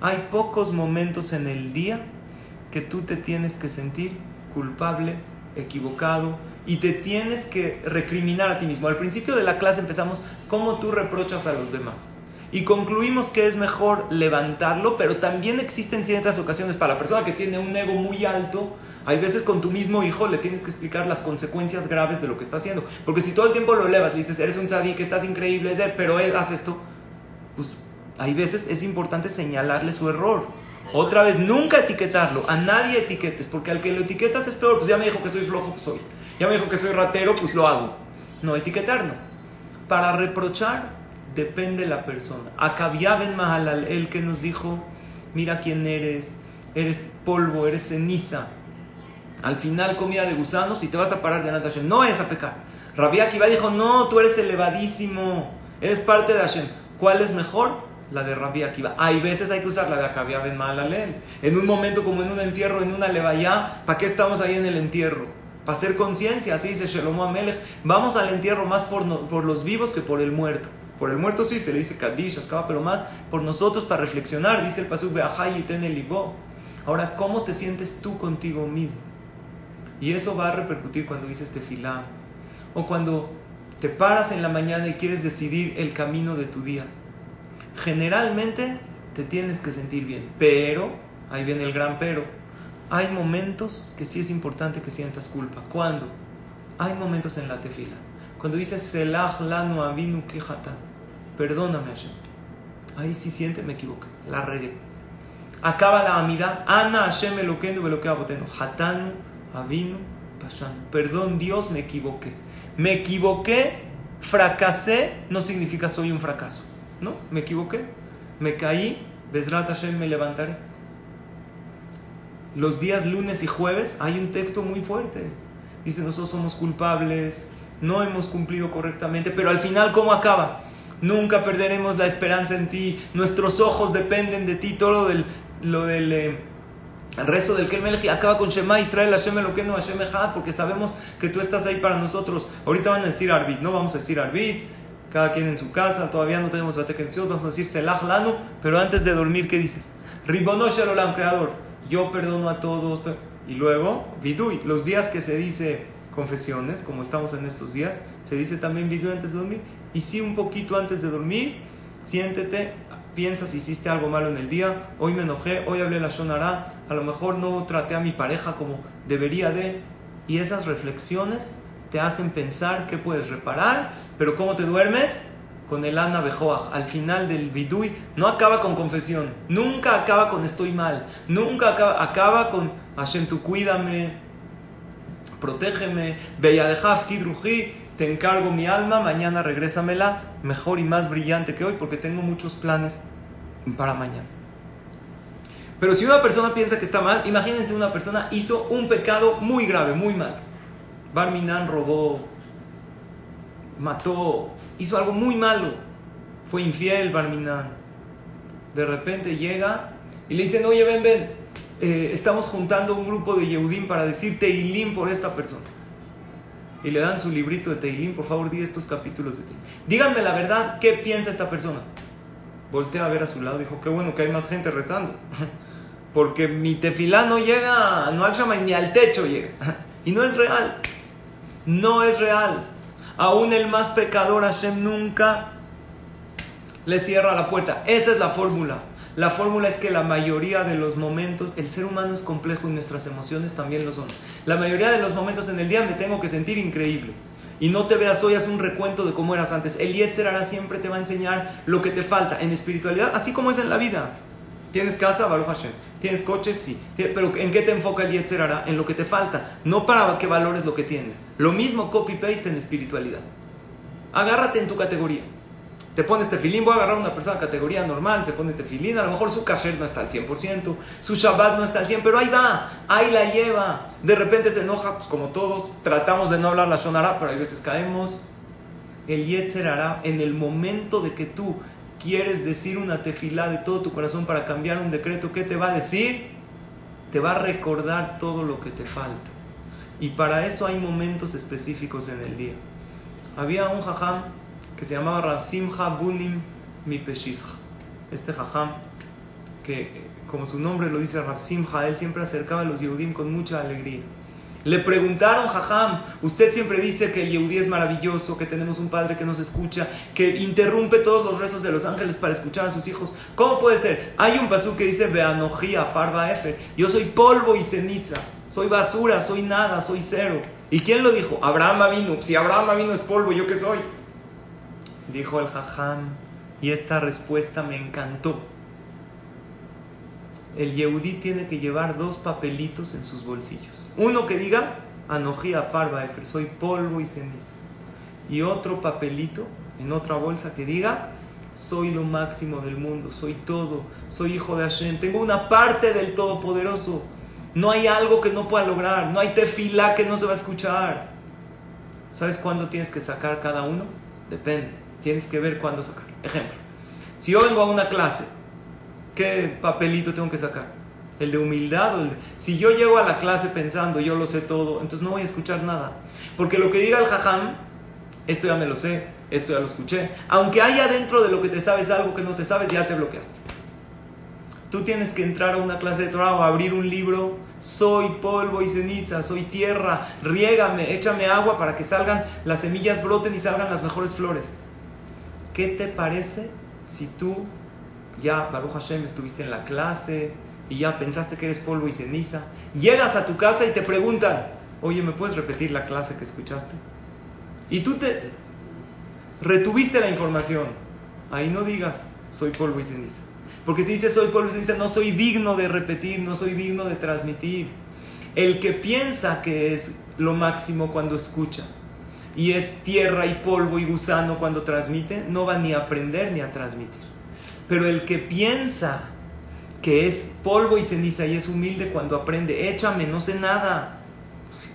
Hay pocos momentos en el día que tú te tienes que sentir culpable, equivocado y te tienes que recriminar a ti mismo. Al principio de la clase empezamos cómo tú reprochas a los demás. Y concluimos que es mejor levantarlo, pero también existen ciertas ocasiones para la persona que tiene un ego muy alto hay veces con tu mismo hijo le tienes que explicar las consecuencias graves de lo que está haciendo. Porque si todo el tiempo lo elevas, le dices, eres un que estás increíble, pero él hace esto, pues hay veces es importante señalarle su error. Otra vez, nunca etiquetarlo, a nadie etiquetes, porque al que lo etiquetas es peor, pues ya me dijo que soy flojo, pues soy. Ya me dijo que soy ratero, pues lo hago. No, etiquetar no. Para reprochar depende la persona. Acabía Ben Mahalal, el que nos dijo, mira quién eres, eres polvo, eres ceniza al final comida de gusanos y te vas a parar de Hashem. No es a pecar. Rabbi Akiva dijo, no, tú eres elevadísimo, eres parte de Hashem. ¿Cuál es mejor? La de Rabbi Akiva. Hay veces hay que usar la de Akavia Ben Malalel. En un momento como en un entierro, en una levaya, ¿para qué estamos ahí en el entierro? Para hacer conciencia, así dice Shelomo Amelech. Vamos al entierro más por, por los vivos que por el muerto. Por el muerto sí se le dice Kadish, pero más por nosotros para reflexionar. Dice el Pasuk Be'ahai y ten el Ahora, ¿cómo te sientes tú contigo mismo? Y eso va a repercutir cuando dices tefilá o cuando te paras en la mañana y quieres decidir el camino de tu día. Generalmente te tienes que sentir bien, pero, ahí viene el gran pero, hay momentos que sí es importante que sientas culpa. ¿Cuándo? Hay momentos en la tefila. Cuando dices Selah lanu avinu kejata, perdóname Hashem. Ahí sí siente, me equivoqué, la regué. Acaba la amida, Ana Hashem eloquenu veloquea boteno, hatanu Avinu Pashan. Perdón, Dios, me equivoqué. Me equivoqué, fracasé, no significa soy un fracaso. No, me equivoqué. Me caí, Besrat Hashem me levantaré. Los días lunes y jueves hay un texto muy fuerte. Dice, nosotros somos culpables, no hemos cumplido correctamente, pero al final, ¿cómo acaba? Nunca perderemos la esperanza en ti, nuestros ojos dependen de ti, todo lo del, lo del eh, el resto del Kelmelech acaba con Shema Israel, Hashem Eloqueno, Hashem Echad, porque sabemos que tú estás ahí para nosotros. Ahorita van a decir Arbit, no vamos a decir Arbit, cada quien en su casa, todavía no tenemos la vamos a decir Selah Lano, pero antes de dormir, ¿qué dices? Ribonosh Olam, Creador, yo perdono a todos. Y luego, Vidui, los días que se dice confesiones, como estamos en estos días, se dice también Vidui antes de dormir. Y sí, un poquito antes de dormir, siéntete, piensa si hiciste algo malo en el día, hoy me enojé, hoy hablé la Shonara, a lo mejor no traté a mi pareja como debería de. Y esas reflexiones te hacen pensar qué puedes reparar, pero ¿cómo te duermes? Con el Ana Bejoach. Al final del Bidui no acaba con confesión, nunca acaba con estoy mal, nunca acaba, acaba con Hashem, tú cuídame, protégeme, Beyadejaf, Tidruji, te encargo mi alma, mañana regrésamela mejor y más brillante que hoy porque tengo muchos planes para mañana. Pero si una persona piensa que está mal, imagínense una persona hizo un pecado muy grave, muy mal. Barminan robó, mató, hizo algo muy malo. Fue infiel Barminan. De repente llega y le dicen, oye, ven, ven, eh, estamos juntando un grupo de Yehudim para decir Teilim por esta persona. Y le dan su librito de Teilim, por favor, di estos capítulos de Teilim. Díganme la verdad, ¿qué piensa esta persona? Voltea a ver a su lado, dijo, qué bueno que hay más gente rezando. Porque mi tefilá no llega, no al ni al techo llega. Y no es real. No es real. Aún el más pecador, Hashem nunca le cierra la puerta. Esa es la fórmula. La fórmula es que la mayoría de los momentos, el ser humano es complejo y nuestras emociones también lo son. La mayoría de los momentos en el día me tengo que sentir increíble. Y no te veas hoy, haz un recuento de cómo eras antes. El Yetzer siempre te va a enseñar lo que te falta en espiritualidad, así como es en la vida. ¿Tienes casa? Baruch Hashem. ¿Tienes coches? Sí. Pero ¿en qué te enfoca el Yetzer En lo que te falta. No para que valores lo que tienes. Lo mismo copy-paste en espiritualidad. Agárrate en tu categoría. Te pones tefilín, voy a agarrar a una persona de categoría normal, se pone tefilín, a lo mejor su kasher no está al 100%, su Shabbat no está al 100%, pero ahí va, ahí la lleva. De repente se enoja, pues como todos, tratamos de no hablar la Shonara, pero hay veces caemos. El Yetzer hará en el momento de que tú quieres decir una tefilá de todo tu corazón para cambiar un decreto, ¿qué te va a decir? Te va a recordar todo lo que te falta. Y para eso hay momentos específicos en el día. Había un jajam que se llamaba Rav Simcha Bunim Mipeshisha. Este jajam, que como su nombre lo dice Rav Simcha, él siempre acercaba a los Yehudim con mucha alegría. Le preguntaron, Jajam, usted siempre dice que el Yehudí es maravilloso, que tenemos un padre que nos escucha, que interrumpe todos los rezos de los ángeles para escuchar a sus hijos. ¿Cómo puede ser? Hay un pasú que dice, Beanojía, Farba Efer, yo soy polvo y ceniza, soy basura, soy nada, soy cero. ¿Y quién lo dijo? Abraham vino. Si Abraham vino es polvo, ¿yo qué soy? Dijo el Jajam, y esta respuesta me encantó. El Yehudí tiene que llevar dos papelitos en sus bolsillos. Uno que diga, Anojía Farba Efer, soy polvo y ceniza. Y otro papelito en otra bolsa que diga, soy lo máximo del mundo, soy todo, soy hijo de Hashem, tengo una parte del Todopoderoso. No hay algo que no pueda lograr, no hay tefilá que no se va a escuchar. ¿Sabes cuándo tienes que sacar cada uno? Depende. Tienes que ver cuándo sacar. Ejemplo, si yo vengo a una clase, ¿qué papelito tengo que sacar? ¿El de humildad? El Si yo llego a la clase pensando, yo lo sé todo, entonces no voy a escuchar nada. Porque lo que diga el jajam, esto ya me lo sé, esto ya lo escuché. Aunque haya dentro de lo que te sabes algo que no te sabes, ya te bloqueaste. Tú tienes que entrar a una clase de Torah o abrir un libro. Soy polvo y ceniza, soy tierra, riégame, échame agua para que salgan las semillas, broten y salgan las mejores flores. ¿Qué te parece si tú ya, Baruch Hashem, estuviste en la clase y ya pensaste que eres polvo y ceniza? Llegas a tu casa y te preguntan, oye, ¿me puedes repetir la clase que escuchaste? Y tú te retuviste la información. Ahí no digas, soy polvo y ceniza. Porque si dices soy polvo y ceniza, no soy digno de repetir, no soy digno de transmitir. El que piensa que es lo máximo cuando escucha y es tierra y polvo y gusano cuando transmite, no va ni a aprender ni a transmitir. Pero el que piensa que es polvo y ceniza y es humilde cuando aprende, échame, no sé nada.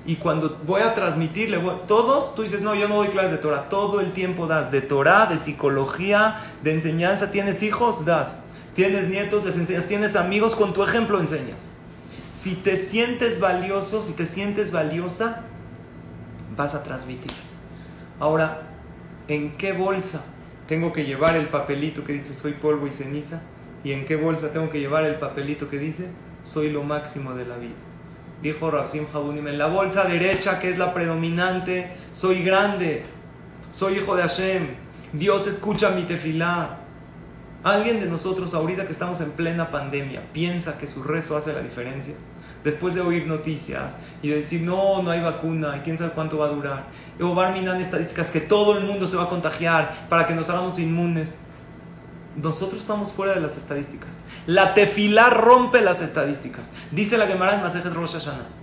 Y cuando voy a transmitirle, todos, tú dices, no, yo no doy clases de Torah, todo el tiempo das, de Torah, de psicología, de enseñanza, tienes hijos, das, tienes nietos, les enseñas, tienes amigos, con tu ejemplo enseñas. Si te sientes valioso, si te sientes valiosa, vas a transmitir. Ahora, ¿en qué bolsa tengo que llevar el papelito que dice soy polvo y ceniza? ¿Y en qué bolsa tengo que llevar el papelito que dice soy lo máximo de la vida? Dijo Rabsim Habunim, en la bolsa derecha, que es la predominante, soy grande, soy hijo de Hashem, Dios escucha mi tefilá. ¿Alguien de nosotros ahorita que estamos en plena pandemia piensa que su rezo hace la diferencia? Después de oír noticias y de decir, no, no hay vacuna y quién sabe cuánto va a durar. O Barminan estadísticas que todo el mundo se va a contagiar para que nos hagamos inmunes. Nosotros estamos fuera de las estadísticas. La tefilá rompe las estadísticas. Dice la Gemara en Masejet Rosh Hashanah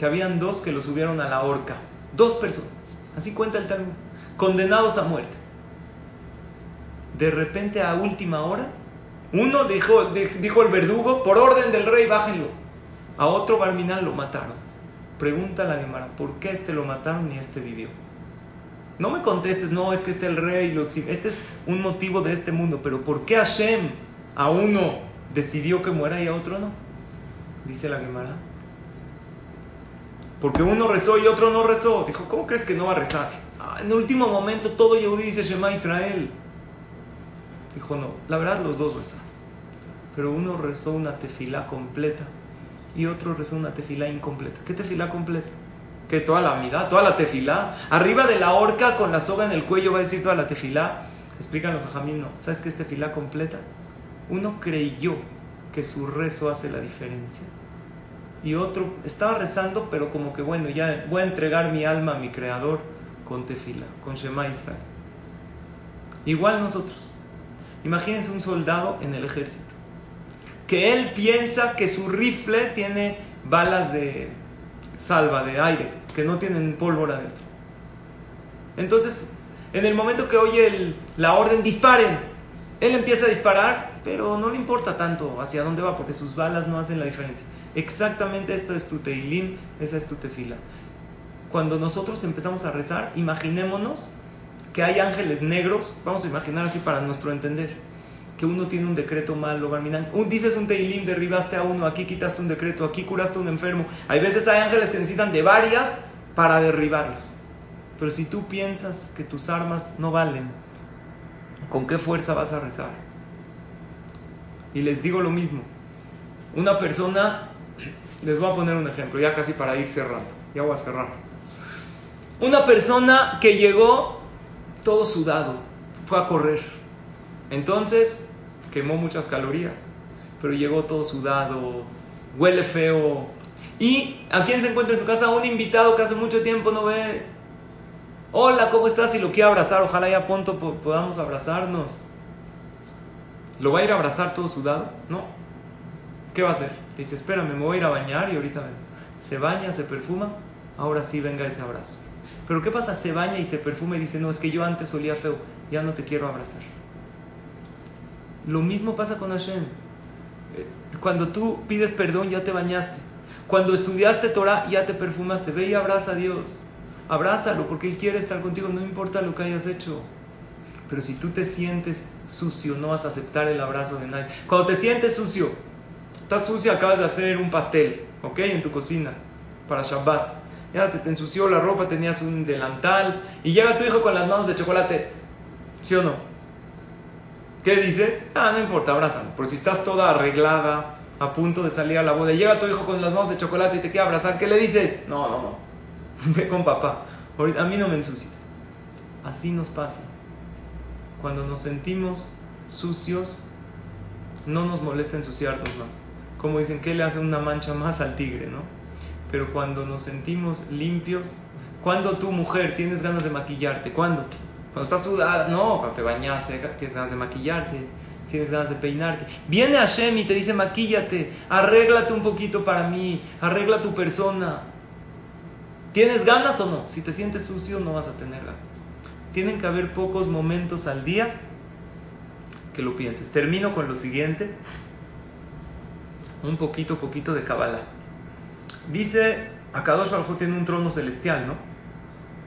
que habían dos que lo subieron a la horca. Dos personas. Así cuenta el Talmud. Condenados a muerte. De repente, a última hora, uno dijo, dijo el verdugo, por orden del rey, bájenlo. A otro Barminal lo mataron. Pregunta la Gemara, ¿por qué este lo mataron y este vivió? No me contestes, no, es que este el rey lo exhibe. Este es un motivo de este mundo, pero ¿por qué Hashem a uno decidió que muera y a otro no? Dice la Gemara. Porque uno rezó y otro no rezó. Dijo, ¿cómo crees que no va a rezar? Ah, en el último momento todo Yehudi dice Shema Israel. Dijo, no, la verdad los dos rezaron. Pero uno rezó una tefilá completa y otro rezó una tefilá incompleta. ¿Qué tefilá completa? Que toda la mitad, toda la tefilá. Arriba de la horca con la soga en el cuello va a decir toda la tefilá. Explican los ajamín, no. ¿Sabes qué es tefilá completa? Uno creyó que su rezo hace la diferencia. Y otro estaba rezando, pero como que bueno, ya voy a entregar mi alma a mi creador con tefila, con Shema Israel. Igual nosotros. Imagínense un soldado en el ejército. Que él piensa que su rifle tiene balas de salva, de aire, que no tienen pólvora dentro. Entonces, en el momento que oye la orden, disparen, él empieza a disparar, pero no le importa tanto hacia dónde va, porque sus balas no hacen la diferencia. Exactamente esto es tu teilim, esa es tu tefila. Cuando nosotros empezamos a rezar, imaginémonos que hay ángeles negros, vamos a imaginar así para nuestro entender, que uno tiene un decreto malo, un, dices un teilim, derribaste a uno, aquí quitaste un decreto, aquí curaste a un enfermo. Hay veces hay ángeles que necesitan de varias para derribarlos. Pero si tú piensas que tus armas no valen, ¿con qué fuerza vas a rezar? Y les digo lo mismo. Una persona, les voy a poner un ejemplo, ya casi para ir cerrando, ya voy a cerrar. Una persona que llegó todo sudado, fue a correr. Entonces, quemó muchas calorías, pero llegó todo sudado, huele feo. ¿Y a quién se encuentra en su casa? Un invitado que hace mucho tiempo no ve. Hola, ¿cómo estás? Si lo quiere abrazar, ojalá ya pronto podamos abrazarnos. ¿Lo va a ir a abrazar todo sudado? No. ¿Qué va a hacer? Le dice, espérame, me voy a ir a bañar y ahorita Se baña, se perfuma, ahora sí venga ese abrazo. Pero ¿qué pasa? Se baña y se perfuma y dice, no, es que yo antes olía feo, ya no te quiero abrazar. Lo mismo pasa con Hashem. Eh, cuando tú pides perdón, ya te bañaste. Cuando estudiaste Torah, ya te perfumaste. Ve y abraza a Dios. Abrázalo porque Él quiere estar contigo, no importa lo que hayas hecho. Pero si tú te sientes sucio, no vas a aceptar el abrazo de nadie. Cuando te sientes sucio, estás sucio, acabas de hacer un pastel, ¿ok? En tu cocina, para Shabbat ya se te ensució la ropa, tenías un delantal y llega tu hijo con las manos de chocolate, ¿sí o no? ¿Qué dices? Ah, no importa, abrázame. Por si estás toda arreglada, a punto de salir a la boda, llega tu hijo con las manos de chocolate y te quiere abrazar, ¿qué le dices? No, no, no. Ve con papá. a mí no me ensucies. Así nos pasa. Cuando nos sentimos sucios, no nos molesta ensuciarnos más. Como dicen, ¿qué le hace una mancha más al tigre, no? Pero cuando nos sentimos limpios, cuando tu mujer tienes ganas de maquillarte, ¿cuándo? Cuando estás sudada, no, cuando te bañaste, tienes ganas de maquillarte, tienes ganas de peinarte. Viene Hashem y te dice, maquíllate, arréglate un poquito para mí, arregla tu persona. ¿Tienes ganas o no? Si te sientes sucio no vas a tener ganas. Tienen que haber pocos momentos al día que lo pienses. Termino con lo siguiente. Un poquito, poquito de Kabbalah. Dice, Akadosh Baruj tiene un trono celestial, ¿no?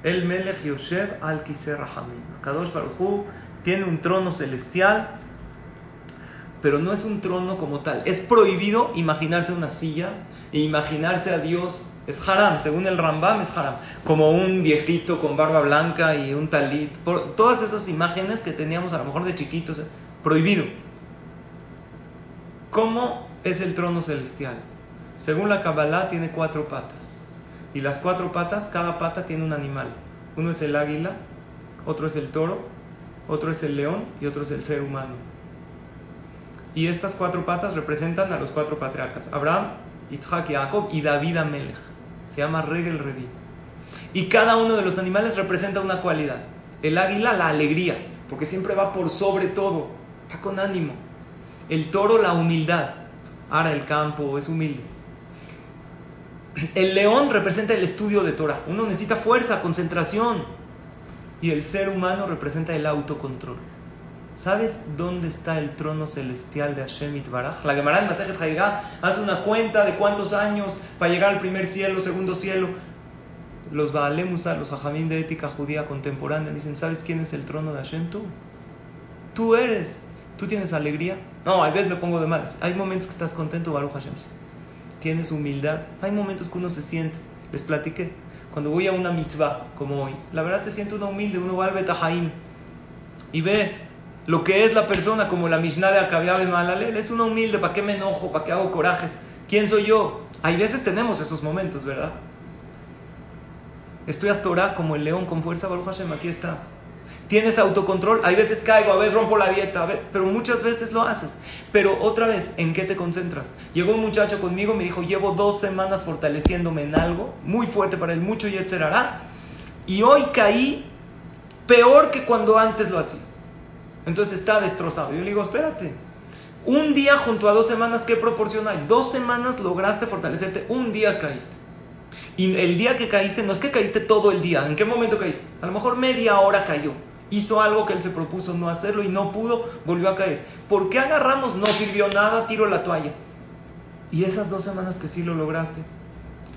El Melech Yoshev al Kiser Rahamim. Akadosh Baruj tiene un trono celestial, pero no es un trono como tal. Es prohibido imaginarse una silla e imaginarse a Dios. Es haram, según el Rambam es haram. Como un viejito con barba blanca y un talit. Por, todas esas imágenes que teníamos a lo mejor de chiquitos, eh, prohibido. ¿Cómo es el trono celestial? Según la Kabbalah tiene cuatro patas. Y las cuatro patas, cada pata tiene un animal. Uno es el águila, otro es el toro, otro es el león y otro es el ser humano. Y estas cuatro patas representan a los cuatro patriarcas. Abraham, Yitzhak, Jacob y David Amelech. Se llama Regel Revi. Y cada uno de los animales representa una cualidad. El águila, la alegría, porque siempre va por sobre todo, está con ánimo. El toro, la humildad. Ahora el campo es humilde. El león representa el estudio de Torah. Uno necesita fuerza, concentración. Y el ser humano representa el autocontrol. ¿Sabes dónde está el trono celestial de Hashem Itbaraj? La Gemara en Masejet hace una cuenta de cuántos años para llegar al primer cielo, segundo cielo. Los Baalemusa, los Hajamim de ética judía contemporánea, dicen: ¿Sabes quién es el trono de Hashem? Tú. Tú eres. ¿Tú tienes alegría? No, a veces me pongo de malas. Hay momentos que estás contento, Baruch Hashem. Tienes humildad. Hay momentos que uno se siente. Les platiqué. Cuando voy a una mitzvah, como hoy, la verdad se siente uno humilde. Uno va al Betahaim y ve lo que es la persona, como la Mishnah de Akabiab en Malalel. Es uno humilde. ¿Para qué me enojo? ¿Para qué hago corajes? ¿Quién soy yo? Hay veces tenemos esos momentos, ¿verdad? Estoy hasta como el león con fuerza, Baruch Hashem. Aquí estás tienes autocontrol. Hay veces caigo, a veces rompo la dieta, pero muchas veces lo haces. Pero otra vez, ¿en qué te concentras? Llegó un muchacho conmigo, me dijo, llevo dos semanas fortaleciéndome en algo, muy fuerte para él, mucho y etcétera. Y hoy caí peor que cuando antes lo hacía. Entonces está destrozado. Yo le digo, espérate. Un día junto a dos semanas, ¿qué proporción hay? Dos semanas lograste fortalecerte, un día caíste. Y el día que caíste, no es que caíste todo el día. ¿En qué momento caíste? A lo mejor media hora cayó hizo algo que él se propuso no hacerlo y no pudo, volvió a caer. ¿Por qué agarramos? No sirvió nada, tiro la toalla. Y esas dos semanas que sí lo lograste.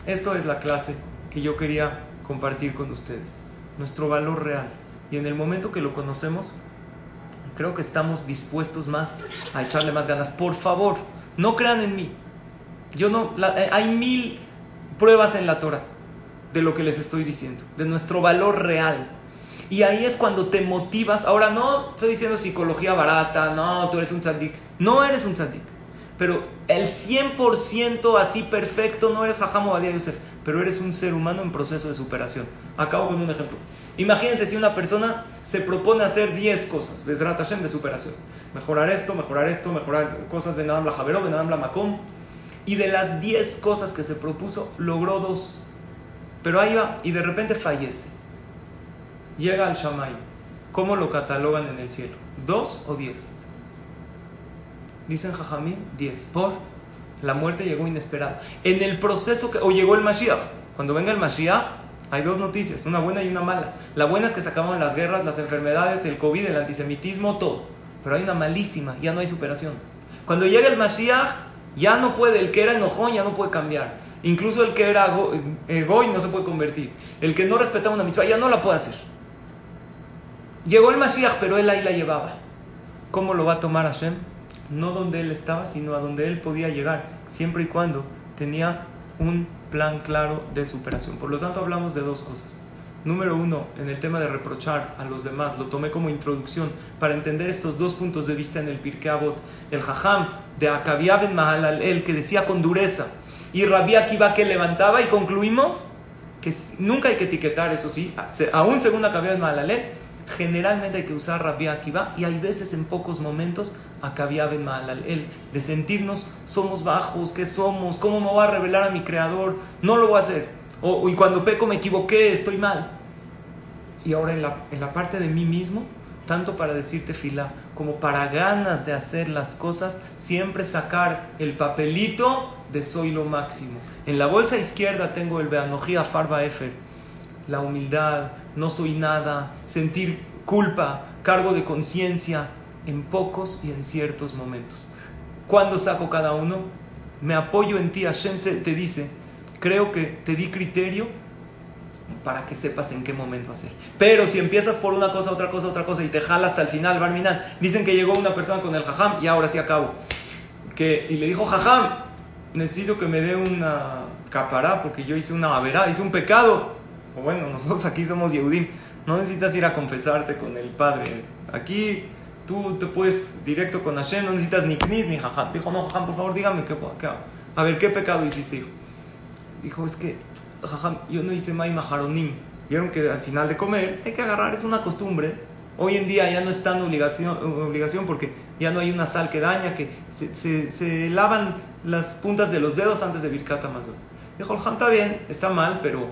Esto es la clase que yo quería compartir con ustedes. Nuestro valor real. Y en el momento que lo conocemos, creo que estamos dispuestos más a echarle más ganas. Por favor, no crean en mí. Yo no, eh, hay mil pruebas en la Torah de lo que les estoy diciendo, de nuestro valor real. Y ahí es cuando te motivas. Ahora no estoy diciendo psicología barata, no, tú eres un tzadik. No eres un tzadik. Pero el 100% así perfecto no eres Jajam Obadia Yosef, pero eres un ser humano en proceso de superación. Acabo con un ejemplo. Imagínense si una persona se propone hacer 10 cosas, Besrat Hashem, de superación. Mejorar esto, mejorar esto, mejorar cosas, Benadam la Javero, Benadam la Makom. Y de las 10 cosas que se propuso, logró dos. Pero ahí va y de repente fallece llega al Shamay, ¿cómo lo catalogan en el cielo? ¿Dos o diez? Dicen Jajamí, diez. ¿Por? La muerte llegó inesperada. En el proceso que... o llegó el Mashiach. Cuando venga el Mashiach, hay dos noticias, una buena y una mala. La buena es que se acaban las guerras, las enfermedades, el COVID, el antisemitismo, todo. Pero hay una malísima, ya no hay superación. Cuando llega el Mashiach, ya no puede, el que era enojón ya no puede cambiar. Incluso el que era eh, goy no se puede convertir. El que no respetaba una mitzvah ya no la puede hacer. Llegó el Mashiach, pero él ahí la llevaba. ¿Cómo lo va a tomar Hashem? No donde él estaba, sino a donde él podía llegar, siempre y cuando tenía un plan claro de superación. Por lo tanto, hablamos de dos cosas. Número uno, en el tema de reprochar a los demás, lo tomé como introducción para entender estos dos puntos de vista en el Pirkei Avot. El Jajam de Akabia ben Mahalal, el que decía con dureza, y Rabbi Akiva que levantaba, y concluimos que nunca hay que etiquetar, eso sí, aún según Akabia ben Mahalal, generalmente hay que usar Rabbi Akiva y hay veces en pocos momentos Akabia Ben el de sentirnos somos bajos, ¿qué somos? ¿Cómo me voy a revelar a mi creador? No lo voy a hacer. O, y cuando peco me equivoqué, estoy mal. Y ahora en la, en la parte de mí mismo, tanto para decirte fila como para ganas de hacer las cosas, siempre sacar el papelito de soy lo máximo. En la bolsa izquierda tengo el Beanojía Farba Efer, la humildad, no soy nada, sentir culpa, cargo de conciencia en pocos y en ciertos momentos. Cuando saco cada uno? Me apoyo en ti. Hashem te dice, creo que te di criterio para que sepas en qué momento hacer. Pero si empiezas por una cosa, otra cosa, otra cosa y te jala hasta el final, Barminan, dicen que llegó una persona con el jajam y ahora sí acabo. Que, y le dijo, jajam, necesito que me dé una capará porque yo hice una averá, hice un pecado o bueno, nosotros aquí somos Yehudim, no necesitas ir a confesarte con el Padre. Aquí tú te puedes directo con Hashem, no necesitas ni knis ni jajam. Dijo, no, jajam, por favor, dígame qué, qué A ver, ¿qué pecado hiciste, hijo? Dijo, es que, jajam, yo no hice mai maharonim. Vieron que al final de comer hay que agarrar, es una costumbre. Hoy en día ya no es tan obligación, obligación porque ya no hay una sal que daña, que se, se, se lavan las puntas de los dedos antes de Birkat Amazon. Dijo, jajam, está bien, está mal, pero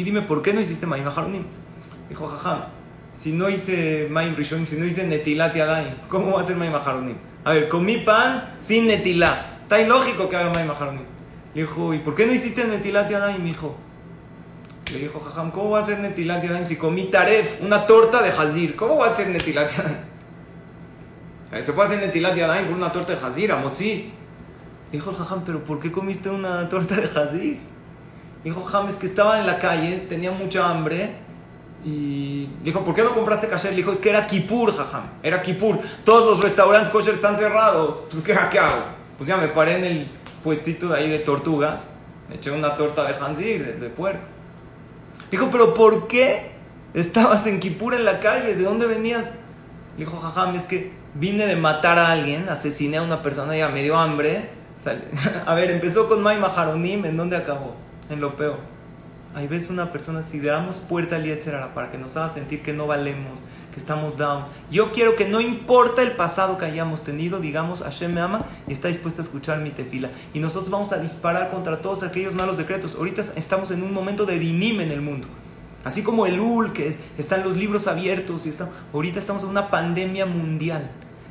y dime, ¿por qué no hiciste Maim Haronim? Dijo, jajam, si no hice Maim Rishonim, si no hice Netilat Yadayim, ¿cómo va a ser Maim Haronim? A ver, comí pan sin Netilat. Está ilógico que haga Maim Haronim. Le dijo, ¿y por qué no hiciste Netilat Yadayim, hijo? Le dijo, Jajam, ¿cómo va a ser Netilat Yadayim si comí taref, una torta de Hazir? ¿Cómo va a ser Netilat Yadayim? Se puede hacer Netilat Yadayim por una torta de Hazir, amotzi. Dijo el Jajam, ¿pero por qué comiste una torta de Hazir? Dijo Jajam, es que estaba en la calle, tenía mucha hambre. Y dijo, ¿por qué no compraste kasher? Le dijo, es que era Kipur, Jajam. Era Kipur. Todos los restaurantes kosher están cerrados. Pues, ¿qué, ¿qué hago? Pues ya me paré en el puestito de ahí de tortugas. Me eché una torta de Hanzir, de, de puerco. Dijo, ¿pero por qué estabas en Kipur en la calle? ¿De dónde venías? Le dijo, Jajam, es que vine de matar a alguien, asesiné a una persona, ya me dio hambre. A ver, empezó con May Maharonim, ¿en dónde acabó? En lo peor. Ahí ves una persona, si le damos puerta al Yetzerara para que nos haga sentir que no valemos, que estamos down. Yo quiero que no importa el pasado que hayamos tenido, digamos, Hashem me ama y está dispuesto a escuchar mi tefila. Y nosotros vamos a disparar contra todos aquellos malos decretos. Ahorita estamos en un momento de dinim en el mundo. Así como el UL, que están los libros abiertos, y está, ahorita estamos en una pandemia mundial.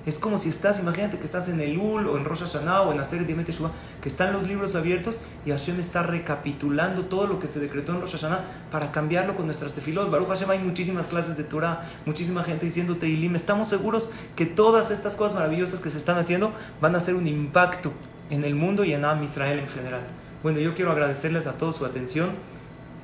Es como si estás, imagínate que estás en el UL o en Rosh Hashanah o en Aser Dimet Shua, que están los libros abiertos y Hashem está recapitulando todo lo que se decretó en Rosh Hashanah para cambiarlo con nuestras tefilot. Baruch Hashem, hay muchísimas clases de Torah, muchísima gente diciendo Teilim. Estamos seguros que todas estas cosas maravillosas que se están haciendo van a hacer un impacto en el mundo y en Am Israel en general. Bueno, yo quiero agradecerles a todos su atención.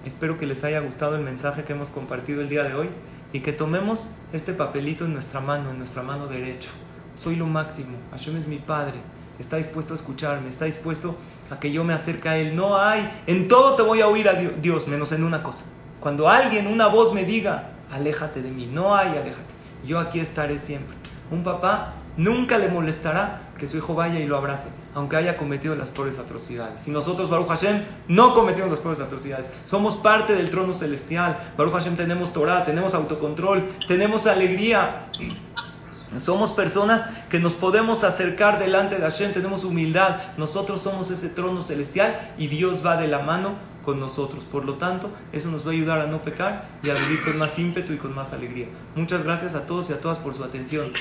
Espero que les haya gustado el mensaje que hemos compartido el día de hoy y que tomemos este papelito en nuestra mano, en nuestra mano derecha. Soy lo máximo, Hashem es mi Padre, está dispuesto a escucharme, está dispuesto a que yo me acerque a Él. No hay, en todo te voy a oír a Dios, menos en una cosa. Cuando alguien, una voz me diga, aléjate de mí, no hay, aléjate. Yo aquí estaré siempre. Un papá nunca le molestará que su hijo vaya y lo abrace, aunque haya cometido las peores atrocidades. Y nosotros, Baruch Hashem, no cometimos las peores atrocidades. Somos parte del trono celestial. Baruch Hashem tenemos Torah, tenemos autocontrol, tenemos alegría. Somos personas que nos podemos acercar delante de Hashem, tenemos humildad. Nosotros somos ese trono celestial y Dios va de la mano con nosotros. Por lo tanto, eso nos va a ayudar a no pecar y a vivir con más ímpetu y con más alegría. Muchas gracias a todos y a todas por su atención.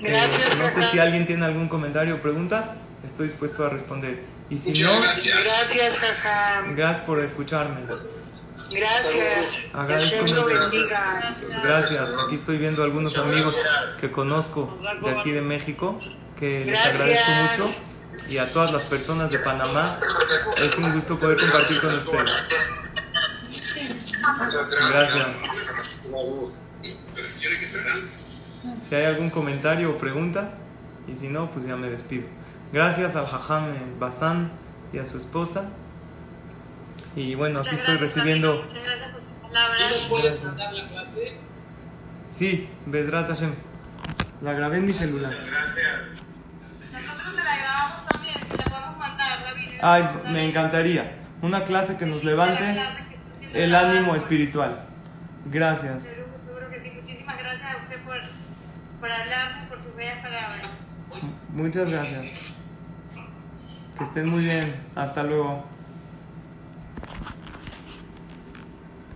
Eh, no sé si alguien tiene algún comentario o pregunta, estoy dispuesto a responder. Y si no, gracias. Gracias, gracias por escucharme. Gracias. Agradezco mucho. bendiga. Gracias. Aquí estoy viendo algunos amigos que conozco de aquí de México, que les agradezco mucho. Y a todas las personas de Panamá, es un gusto poder compartir con ustedes. Gracias. Si hay algún comentario o pregunta, y si no, pues ya me despido. Gracias al Jajam Bazán y a su esposa. Y bueno, aquí estoy recibiendo. Muchas gracias por sus palabras. ¿Puedes mandar la clase? Sí, Bedrat Hashem. La grabé en mi celular. Nosotros se la grabamos también, se la podemos mandar, Rabino. Ay, me encantaría. Una clase que nos levante el ánimo espiritual. Gracias. Seguro, seguro que sí. Muchísimas gracias a usted por, por hablarnos, por sus bellas palabras. Muchas gracias. Que estén muy bien. Hasta luego.